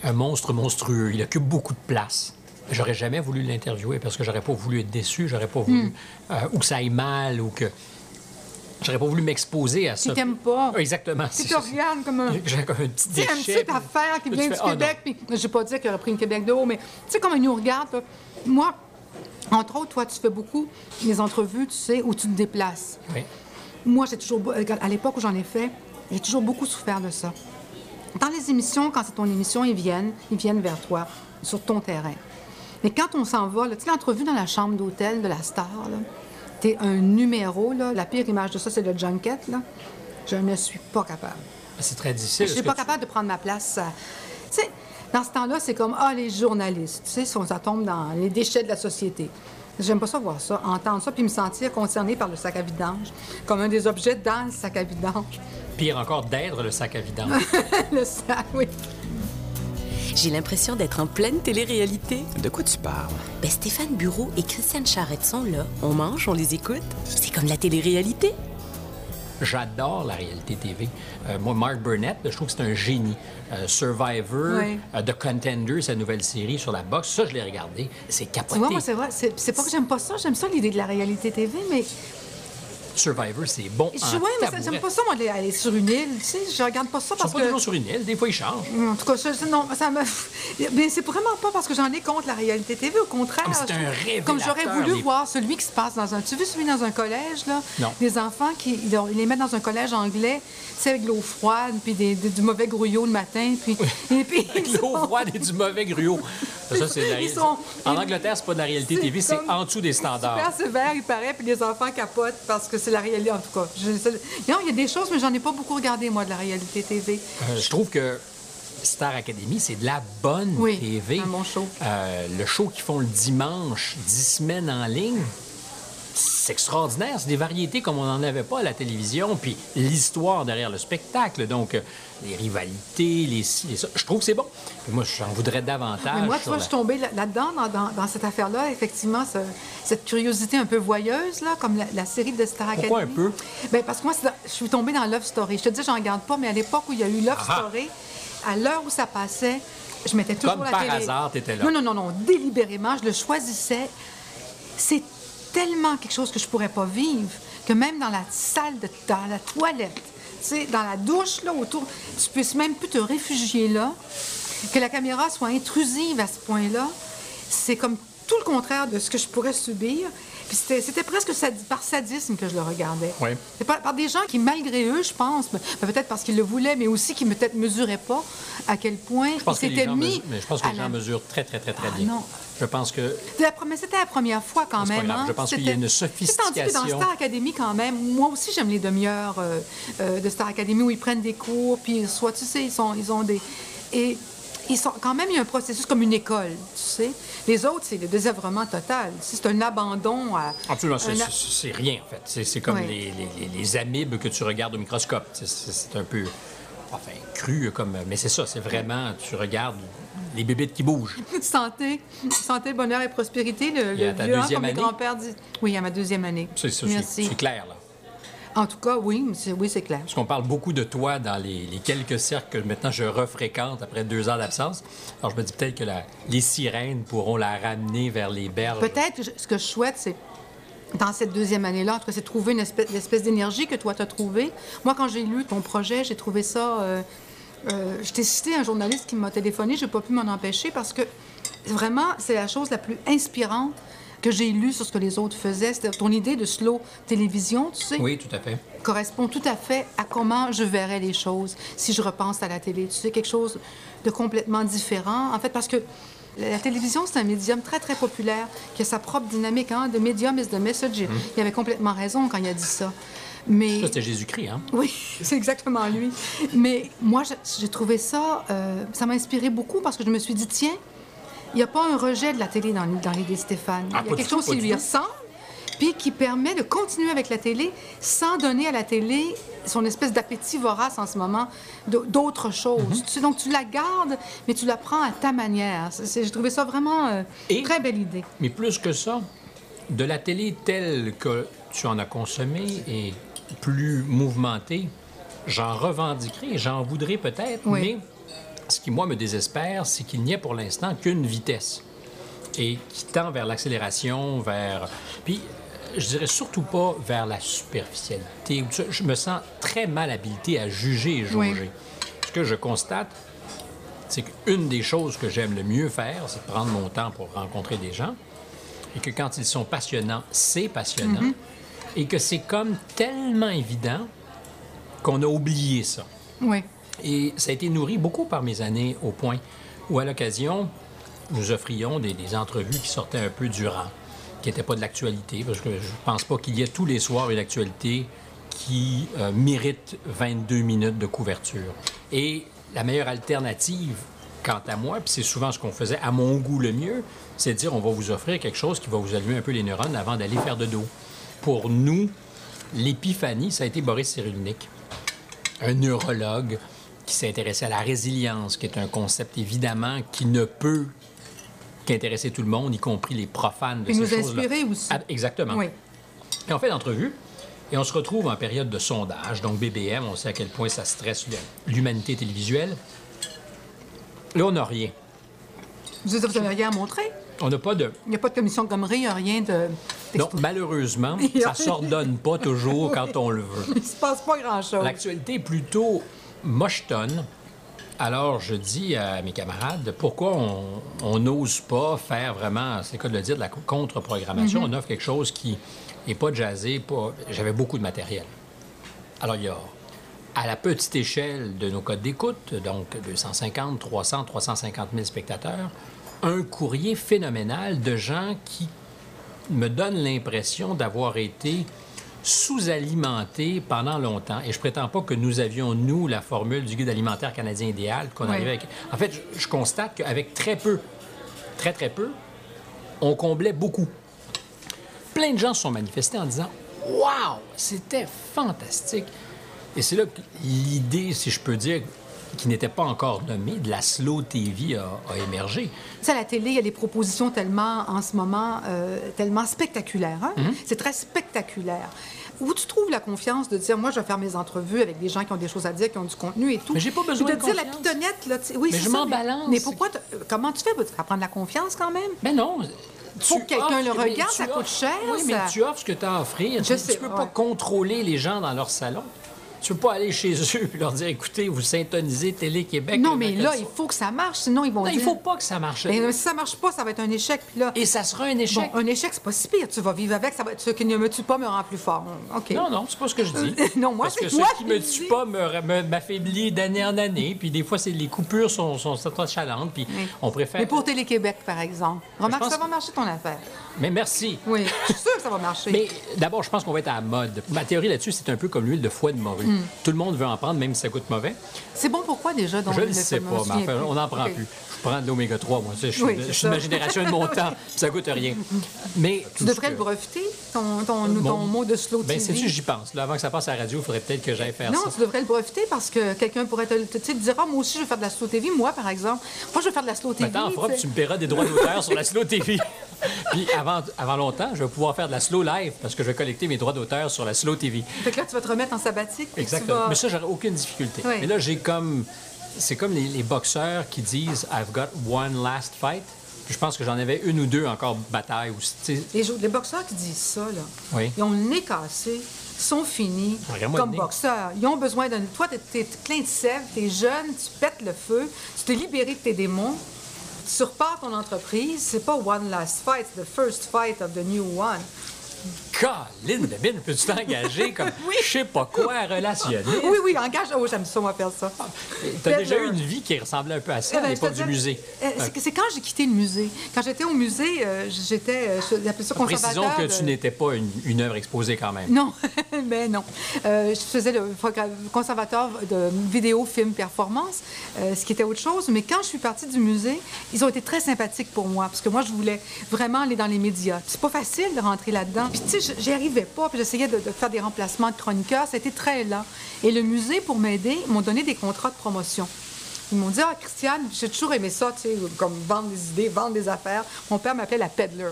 un monstre monstrueux. Il occupe beaucoup de place. J'aurais jamais voulu l'interviewer parce que j'aurais pas voulu être déçu, j'aurais pas voulu euh, ou que ça aille mal ou que j'aurais pas voulu m'exposer à ça. t'aimes pas. Exactement. Tu te regardes comme un... J'ai comme un petit Tu sais, une déchet. petite puis- affaire qui vient tu du fais, Ah. Québec, puis je vais pas dire qu'il aurait pris une Québec de haut, mais tu sais, comme il nous regarde, là, moi, entre autres, toi, tu fais beaucoup les entrevues, tu sais, où tu te déplaces. Oui. Moi, j'ai toujours, beau- à l'époque où j'en ai fait, j'ai toujours beaucoup souffert de ça. Dans les émissions, quand c'est ton émission, ils viennent, ils viennent vers toi, sur ton terrain. Mais quand on s'en va, tu sais, l'entrevue dans la chambre d'hôtel de la star, t'es un numéro, là. La pire image de ça, c'est le junket, là. Je ne suis pas capable. C'est très difficile. Je Est-ce suis pas tu- capable de prendre ma place. euh, Tu sais, dans ce temps-là, c'est comme, ah, les journalistes, tu sais, ça tombe dans les déchets de la société. J'aime pas ça voir ça, entendre ça, puis me sentir concernée par le sac à vidange, comme un des objets dans le sac à vidange. Pire encore, d'être le sac à vidange. le sac, oui. J'ai l'impression d'être en pleine télé-réalité. De quoi tu parles? Ben, Stéphane Bureau et Christiane Charrette sont là. On mange, on les écoute. C'est comme la télé-réalité. J'adore la réalité TV. Euh, moi, Mark Burnett, je trouve que c'est un génie. Euh, Survivor, Oui. euh, The Contender, sa nouvelle série sur la boxe, ça, je l'ai regardé. C'est Tu capoté. vois, moi, c'est vrai, c'est pas que j'aime pas ça, j'aime ça, l'idée de la réalité TV, mais Survivor, c'est bon. je, ouais, mais j'aime pas ça, moi, aller sur une île, tu sais, je regarde pas ça Ils sont parce pas que... toujours sur une île, des fois ils changent. En tout cas, je- non, ça me. Mais c'est vraiment pas parce que j'en ai contre la réalité TV. Au contraire. Mais c'est un révélateur, Comme j'aurais voulu voir celui qui se passe dans un. Tu as vu celui dans un collège, là? Non. Des enfants qui. Ils les mettent dans un collège anglais, avec l'eau froide, puis des, des- du mauvais grouillot le matin, puis. et puis ils L'eau sont- froide et du mauvais gruau. Ça, c'est la sont- En Angleterre, c'est pas de la réalité TV, c'est en dessous des standards. Super sévère, il paraît, puis les enfants capotent parce que c'est la réalité, en tout cas. Je- non, il y a des choses, mais j'en ai pas beaucoup regardé, moi, de la réalité TV. Euh, je trouve que Star Academy, c'est de la bonne Oui, TV. un bon show. Euh, le show qu'ils font le dimanche, 10 semaines en ligne, c'est extraordinaire. C'est des variétés comme on n'en avait pas à la télévision. Puis l'histoire derrière le spectacle, donc euh, les rivalités, les, les. Je trouve que c'est bon. Puis moi, j'en voudrais davantage. Mais moi, tu sur vois, la- je suis tombée là- là-dedans, dans, dans- dans cette affaire-là, effectivement, ce- cette curiosité un peu voyeuse, là, comme la, la série de Star Academy. Pourquoi un peu? Ben, parce que moi, dans- je suis tombée dans Love Story. Je te dis, j'en regarde pas, mais à l'époque où il y a eu Love Ah. Story, à l'heure où ça passait, je mettais toujours Comme la par télé. hasard, t'étais là. Non, non, non, non, délibérément, je le choisissais. C'est tellement quelque chose que je pourrais pas vivre que même dans la salle, de, dans la toilette, dans la douche, là, autour, tu puisses même plus te réfugier là, que la caméra soit intrusive à ce point-là, c'est comme tout le contraire de ce que je pourrais subir. Puis c'était presque sadi- par sadisme que je le regardais. Oui. C'est par, par des gens qui, malgré eux, je pense, ben, peut-être parce qu'ils le voulaient, mais aussi qui peut-être mesuraient pas à quel point ils s'étaient mis. mais je pense que les la- gens mesurent très, très, très, très Ah, bien. non. Je pense que c'était la première- C'était la première fois quand même. hein. Je pense qu'il y a une sais, Tandis que sophistication. dans Star Academy, quand même, moi aussi, j'aime les demi-heures euh, euh, de Star Academy où ils prennent des cours, puis soit, tu sais, ils, sont, ils ont des. Et ils sont quand même, il y a un processus comme une école, tu sais. Les autres, c'est le désœuvrement total. C'est un abandon à. Absolument, c'est- un rien en fait. C'est comme les, les- les- les amibes que tu regardes au microscope. C'est- un peu, enfin, cru comme, mais c'est ça. C'est vraiment, tu regardes les bébites qui bougent. Santé, santé, bonheur et prospérité. Le, Et à le ta vieux, hein, deuxième année? grands-pères disent. Oui, à ma deuxième année. C'est clair là. En tout cas, oui, c'est- oui, c'est clair. Parce qu'on parle beaucoup de toi dans les, les quelques cercles que maintenant je refréquente après deux ans d'absence. Alors je me dis peut-être que la- les sirènes pourront la ramener vers les berges. Peut-être ce que je souhaite, c'est dans cette deuxième année-là, en tout cas, c'est trouver une espèce, d'énergie que toi, tu as trouvée. Moi, quand j'ai lu ton projet, j'ai trouvé ça... euh, euh, je t'ai cité un journaliste qui m'a téléphoné, je n'ai pas pu m'en empêcher parce que vraiment, c'est la chose la plus inspirante que j'ai lue sur ce que les autres faisaient. Ton idée de slow télévision, tu sais Oui, tout à fait. correspond tout à fait à comment je verrais les choses si je repense à la télé. Tu sais, quelque chose de complètement différent. En fait, parce que la télévision, c'est un médium très, très populaire qui a sa propre dynamique. Hein? The medium is the message. Il avait complètement raison quand il a dit ça. Mais... Ça, c'était Jésus-Christ, hein? Oui, c'est exactement lui. Mais moi, j'ai- j'ai trouvé ça, euh, ça m'a inspiré beaucoup parce que je me suis dit, tiens, il n'y a pas un rejet de la télé dans, dans l'idée de Stéphane. Ah, il y a quelque tout, chose qui lui ressemble, puis qui permet de continuer avec la télé sans donner à la télé son espèce d'appétit vorace en ce moment d'autres choses. Tu sais, donc, tu la gardes, mais tu la prends à ta manière. J'ai trouvé ça vraiment euh, Et- très belle idée. Mais plus que ça, de la télé telle que tu en as consommé et plus mouvementée, j'en revendiquerai, j'en voudrais peut-être, Oui. mais ce qui, moi, me désespère, c'est qu'il n'y a pour l'instant qu'une vitesse et qui tend vers l'accélération, vers... Puis, je dirais surtout pas vers la superficialité. Je me sens très mal habilité à juger et Oui. jauger. Ce que je constate, c'est qu'une des choses que j'aime le mieux faire, c'est de prendre mon temps pour rencontrer des gens. Et que quand ils sont passionnants, c'est passionnant. Mm-hmm. Et que c'est comme tellement évident qu'on a oublié ça. Oui. Et ça a été nourri beaucoup par mes années au point où, à l'occasion, nous offrions des, entrevues qui sortaient un peu du rang, qui n'étaient pas de l'actualité, parce que je pense pas qu'il y ait tous les soirs une actualité qui euh, mérite 22 minutes de couverture. Et la meilleure alternative, quant à moi, puis c'est souvent ce qu'on faisait à mon goût le mieux, c'est de dire on va vous offrir quelque chose qui va vous allumer un peu les neurones avant d'aller faire de dos. Pour nous, l'épiphanie, ça a été Boris Cyrulnik, un neurologue qui s'est intéressé à la résilience, qui est un concept évidemment qui ne peut qu'intéresser tout le monde, y compris les profanes de Et ces nous choses-là. inspirer aussi. Ah, exactement. Oui. Et on fait l'entrevue et on se retrouve en période de sondage. Donc BBM, on sait à quel point ça stresse l'humanité télévisuelle. Là, on n'a rien. Vous n'avez rien à montrer? On n'a pas de... Il n'y a pas de commission Gomery, il n'y a rien de. Non, malheureusement, ça s'ordonne pas toujours quand on le veut. Il ne se passe pas grand-chose. L'actualité est plutôt mochetonne. Alors, je dis à mes camarades, pourquoi on- n'ose pas faire vraiment, c'est le cas de le dire, de la contre-programmation? On offre quelque chose qui n'est pas jazzé, pas... J'avais beaucoup de matériel. Alors, il y a, à la petite échelle de nos codes d'écoute, donc 250, 300, 350 000 spectateurs, un courrier phénoménal de gens qui me donnent l'impression d'avoir été sous-alimentés pendant longtemps. Et je prétends pas que nous avions, nous, la formule du guide alimentaire canadien idéal, qu'on Oui. arrivait avec... En fait, je, je constate qu'avec très peu, très, très peu, on comblait beaucoup. Plein de gens se sont manifestés en disant « Wow! C'était fantastique! » Et c'est là que l'idée, si je peux dire, qui n'était pas encore nommée, de la slow TV a, a émergé. Tu sais, à la télé, il y a des propositions tellement, en ce moment, euh, tellement spectaculaires. hein? Mhm. C'est très spectaculaire. Où tu trouves la confiance de dire, moi, je vais faire mes entrevues avec des gens qui ont des choses à dire, qui ont du contenu et tout? Mais j'ai pas besoin de de dire la pitonnette, là, oui, Mais je m'en balance. Mais pourquoi, euh, comment tu fais pour apprendre la confiance quand même? Mais non. Faut tu que quelqu'un le regarde, ça coûte cher, Oui, mais tu offres ce que tu as à offrir. Je tu, tu peux pas contrôler les gens dans leur salon. Tu peux pas aller chez eux et leur dire, écoutez, vous syntonisez Télé-Québec. Non, mais là, il faut que ça marche, sinon ils vont Non, dire... il faut pas que ça marche. Mais si ça marche pas, ça va être un échec. Puis là, Et ça sera un bon, échec. un échec, c'est pas si pire. Tu vas vivre avec. Ça va être ce qui ne me tue pas me rend plus fort. OK. Non, non, c'est pas ce que je dis. Non, moi, Parce que c'est ce qui me tue pas m'affaiblit d'année en année. Puis des fois, c'est les coupures sont, sont, sont chalantes. Puis Oui. on préfère. Mais pour Télé-Québec, par exemple. Remarque, ça va marcher ton affaire. Mais merci. Oui, je suis sûre que ça va marcher. Mais d'abord, je pense qu'on va être à la mode. Ma théorie là-dessus, c'est un peu comme l'huile de foie de morue. Hmm. Tout le monde veut en prendre, même si ça coûte mauvais. C'est bon pourquoi déjà? Donc, je ne le sais pas, mais enfin, on n'en prend plus. Je prends de l'oméga 3, moi. Je suis, Oui, c'est je suis de ma génération et de mon temps, puis ça coûte rien. Mais Tu devrais le breveter, ton, ton, ton mot de slow Ben, TV. sais-tu, j'y pense. Là, avant que ça passe à la radio, il faudrait peut-être que j'aille faire non, ça. tu devrais le breveter parce que quelqu'un pourrait te, te, te dire Ah, moi aussi, je veux faire de la slow TV. Moi, par exemple. Moi, je veux faire de la slow TV. Maintenant, en fera, tu puis sais. tu me paieras des droits d'auteur sur la Slow TV. puis avant, avant longtemps, je vais pouvoir faire de la Slow Live parce que je vais collecter mes droits d'auteur sur la Slow TV. Fait que là, tu vas te remettre en sabbatique. Exactement. vas- Mais ça, j'aurais aucune difficulté. Oui. Mais là, j'ai comme. C'est comme les, les boxeurs qui disent I've got one last fight. Puis je pense que j'en avais une ou deux encore bataille. Ou, Les, boxeurs qui disent ça, là, Oui. ils ont le nez cassé, sont finis comme boxeurs. Ils ont besoin d'un... Toi, t'es, t'es plein de sève, t'es jeune, tu pètes le feu, tu t'es libéré de tes démons, tu repars ton entreprise. C'est pas one last fight, the first fight of the new one. Colin de Bin, peux-tu t'engager comme je sais pas quoi relationner? Oui, oui, engage. Oh, j'aime ça, moi, faire ça. T'as déjà eu une vie qui ressemblait un peu à ça Eh à ben, l'époque je du musée. dis, euh, c'est- quand j'ai quitté le musée. Quand j'étais au musée, euh, j'étais, euh, Précisons que de- tu n'étais pas une, une œuvre exposée quand même. Non, mais non. Euh, je faisais le conservateur de vidéo, film, performance, euh, ce qui était autre chose. Mais quand je suis partie du musée, ils ont été très sympathiques pour moi, parce que moi, je voulais vraiment aller dans les médias. C'est pas facile de rentrer là-dedans. Puis tu sais, j'y arrivais pas, puis j'essayais de, de faire des remplacements de chroniqueurs. Été très lent. Et le musée, pour m'aider, m'ont donné des contrats de promotion. Ils m'ont dit, ah, Christiane, j'ai toujours aimé ça, tu sais, comme vendre des idées, vendre des affaires. Mon père m'appelait la peddler.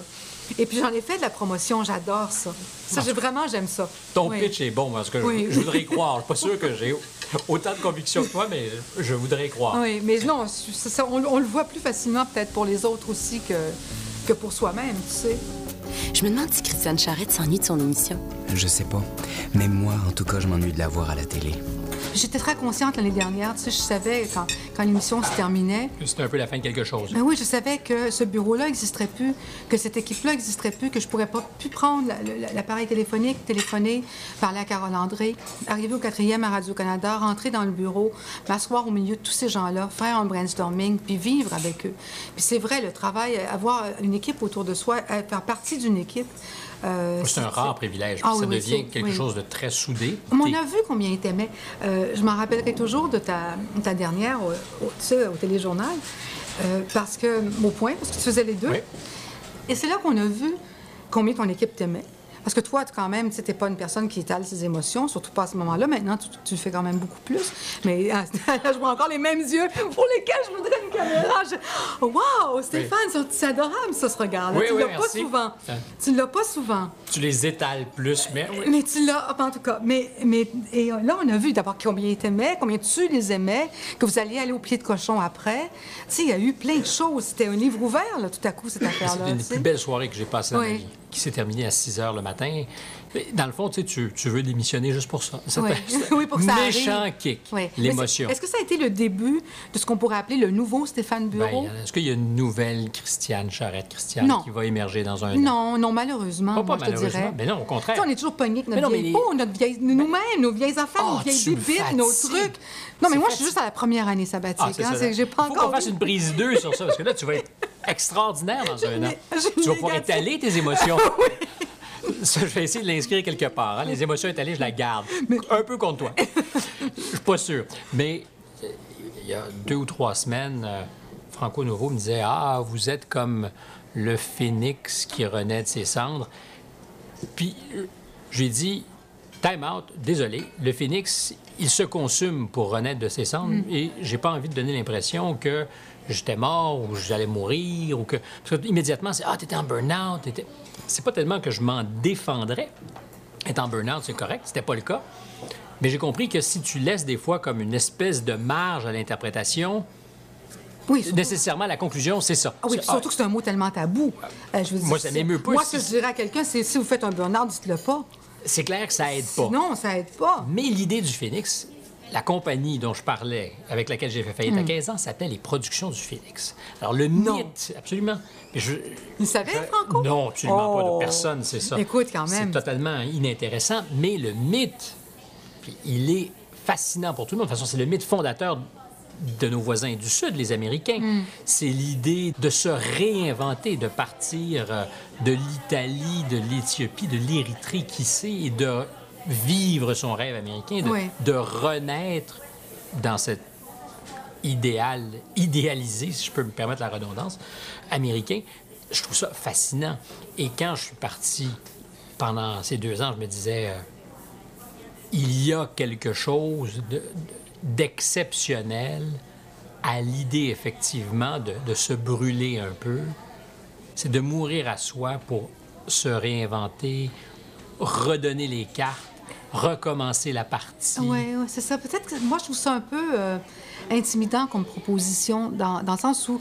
Et puis j'en ai fait de la promotion, j'adore ça. Ça, j'ai- vraiment, j'aime ça. Ton Oui. pitch est bon parce que je- Oui. je, voudrais y croire. Je suis pas sûr que j'ai autant de conviction que toi, mais je voudrais y croire. Oui, mais non, ça, on, on le voit plus facilement peut-être pour les autres aussi que, que pour soi-même, tu sais. Je me demande si Christiane Charrette s'ennuie de son émission. Je sais pas. Mais moi, en tout cas, je m'ennuie de la voir à la télé. J'étais très consciente l'année dernière, tu sais, je savais quand, quand l'émission se terminait, C'était un peu la fin de quelque chose. Ben oui, je savais que ce bureau-là n'existerait plus, que cette équipe-là n'existerait plus, que je pourrais pas plus prendre la- la- l'appareil téléphonique, téléphoner, parler à Carole André, arriver au quatrième à Radio-Canada, rentrer dans le bureau, m'asseoir au milieu de tous ces gens-là, faire un brainstorming, puis vivre avec eux. Puis c'est vrai, le travail, avoir une équipe autour de soi, euh, faire partie d'une équipe, Euh, C'est un rare privilège. Ah ça oui, devient quelque oui. chose de très soudé. Mais on a vu combien il t'aimait. Euh, je m'en rappellerai toujours de ta, ta dernière, au, au- tu sais, au téléjournal, euh, parce que, au point, parce que tu faisais les deux. Oui. Et c'est là qu'on a vu combien ton équipe t'aimait. Parce que toi, quand même, tu n'es pas une personne qui étale ses émotions, surtout pas à ce moment-là. Maintenant, tu, tu le fais quand même beaucoup plus. Mais là, je vois encore les mêmes yeux pour lesquels je voudrais une caméra. Je... Wow, Stéphane, c'est adorable, ça, ce regard-là. Oui, tu oui, l'as pas souvent. Ça- Tu l'as pas souvent. Tu les étales plus, mais oui. Mais tu l'as, en tout cas. Mais, mais et là, on a vu d'abord combien ils t'aimaient, combien tu les aimais, que vous alliez aller au pied de cochon après. Tu sais, il y a eu plein de choses. C'était un livre ouvert, là, tout à coup, cette affaire-là. C'est une plus belles soirées que j'ai passées dans ma Oui. vie, qui s'est terminée à 6 heures le matin. Dans le fond, tu, sais, tu, tu veux démissionner juste pour ça. Oui. Oui, pour que ça méchant arrive. kick, Oui. L'émotion. Est-ce que ça a été le début de ce qu'on pourrait appeler le nouveau Stéphane Ben, Bureau? Est-ce qu'il y a une nouvelle Christiane Charrette Christiane Non. qui va émerger dans un an? non, non, malheureusement, Pas, moi, pas je te malheureusement. dirais. Mais non, au contraire. Tu sais, on est toujours pognés avec notre non, vieille les- peau, notre vieille, nous-mêmes, nos vieilles affaires, Oh, nos vieilles bibites, nos trucs. Non, mais moi, je suis juste à la première année sabbatique. Ah, hein, j'ai pas faut encore qu'on fasse une brise 2 sur ça, parce que là, tu vas être extraordinaire dans un an. Tu vas pouvoir étaler tes émotions. Ça, je vais essayer de l'inscrire quelque part. hein. Les émotions étalées, je la garde. Un peu contre toi. Je suis pas sûr. Mais euh, il y a deux ou trois semaines, euh, Franco Nouveau me disait Ah, vous êtes comme le phénix qui renaît de ses cendres. Puis euh, j'ai dit Time out, désolé, le phénix, il se consume pour renaître de ses cendres et j'ai pas envie de donner l'impression que j'étais mort ou j'allais mourir ou que. Parce que immédiatement, c'est Ah, t'étais en burn-out. C'est pas tellement que je m'en défendrais. Être en burn-out, c'est correct, c'était pas le cas. Mais j'ai compris que si tu laisses des fois comme une espèce de marge à l'interprétation, Oui, surtout- nécessairement la conclusion, c'est ça. Ah oui, puis surtout que c'est un mot tellement tabou. Euh, je veux dire, Moi, ça m'émeut pas Moi, si- ce que je dirais à quelqu'un, c'est si vous faites un burn-out, dites-le pas. c'est clair que ça aide pas. Non, ça aide pas. Mais l'idée du Phoenix, la compagnie dont je parlais, avec laquelle j'ai fait faillite Hmm. à 15 ans, s'appelait les Productions du Phoenix. Alors, le Non. mythe, absolument. Je- savait, je- Franco? Non, absolument pas. Oh. De personne, c'est ça. Écoute, quand même. C'est totalement inintéressant. Mais le mythe, puis il est fascinant pour tout le monde. De toute façon, c'est le mythe fondateur de nos voisins du Sud, les Américains. Hmm. C'est l'idée de se réinventer, de partir euh, de l'Italie, de l'Éthiopie, de l'Érythrée, qui sait, et de vivre son rêve américain, de, Oui. de renaître dans cet idéal, idéalisé, si je peux me permettre la redondance, américain. Je trouve ça fascinant. Et quand je suis parti pendant ces deux ans, je me disais, euh, il y a quelque chose de- de- d'exceptionnel à l'idée, effectivement, de, de se brûler un peu. C'est de mourir à soi pour se réinventer, redonner les cartes, recommencer la partie. Oui, ouais, c'est ça. Peut-être que moi, je trouve ça un peu euh, intimidant comme proposition, dans, dans le sens où.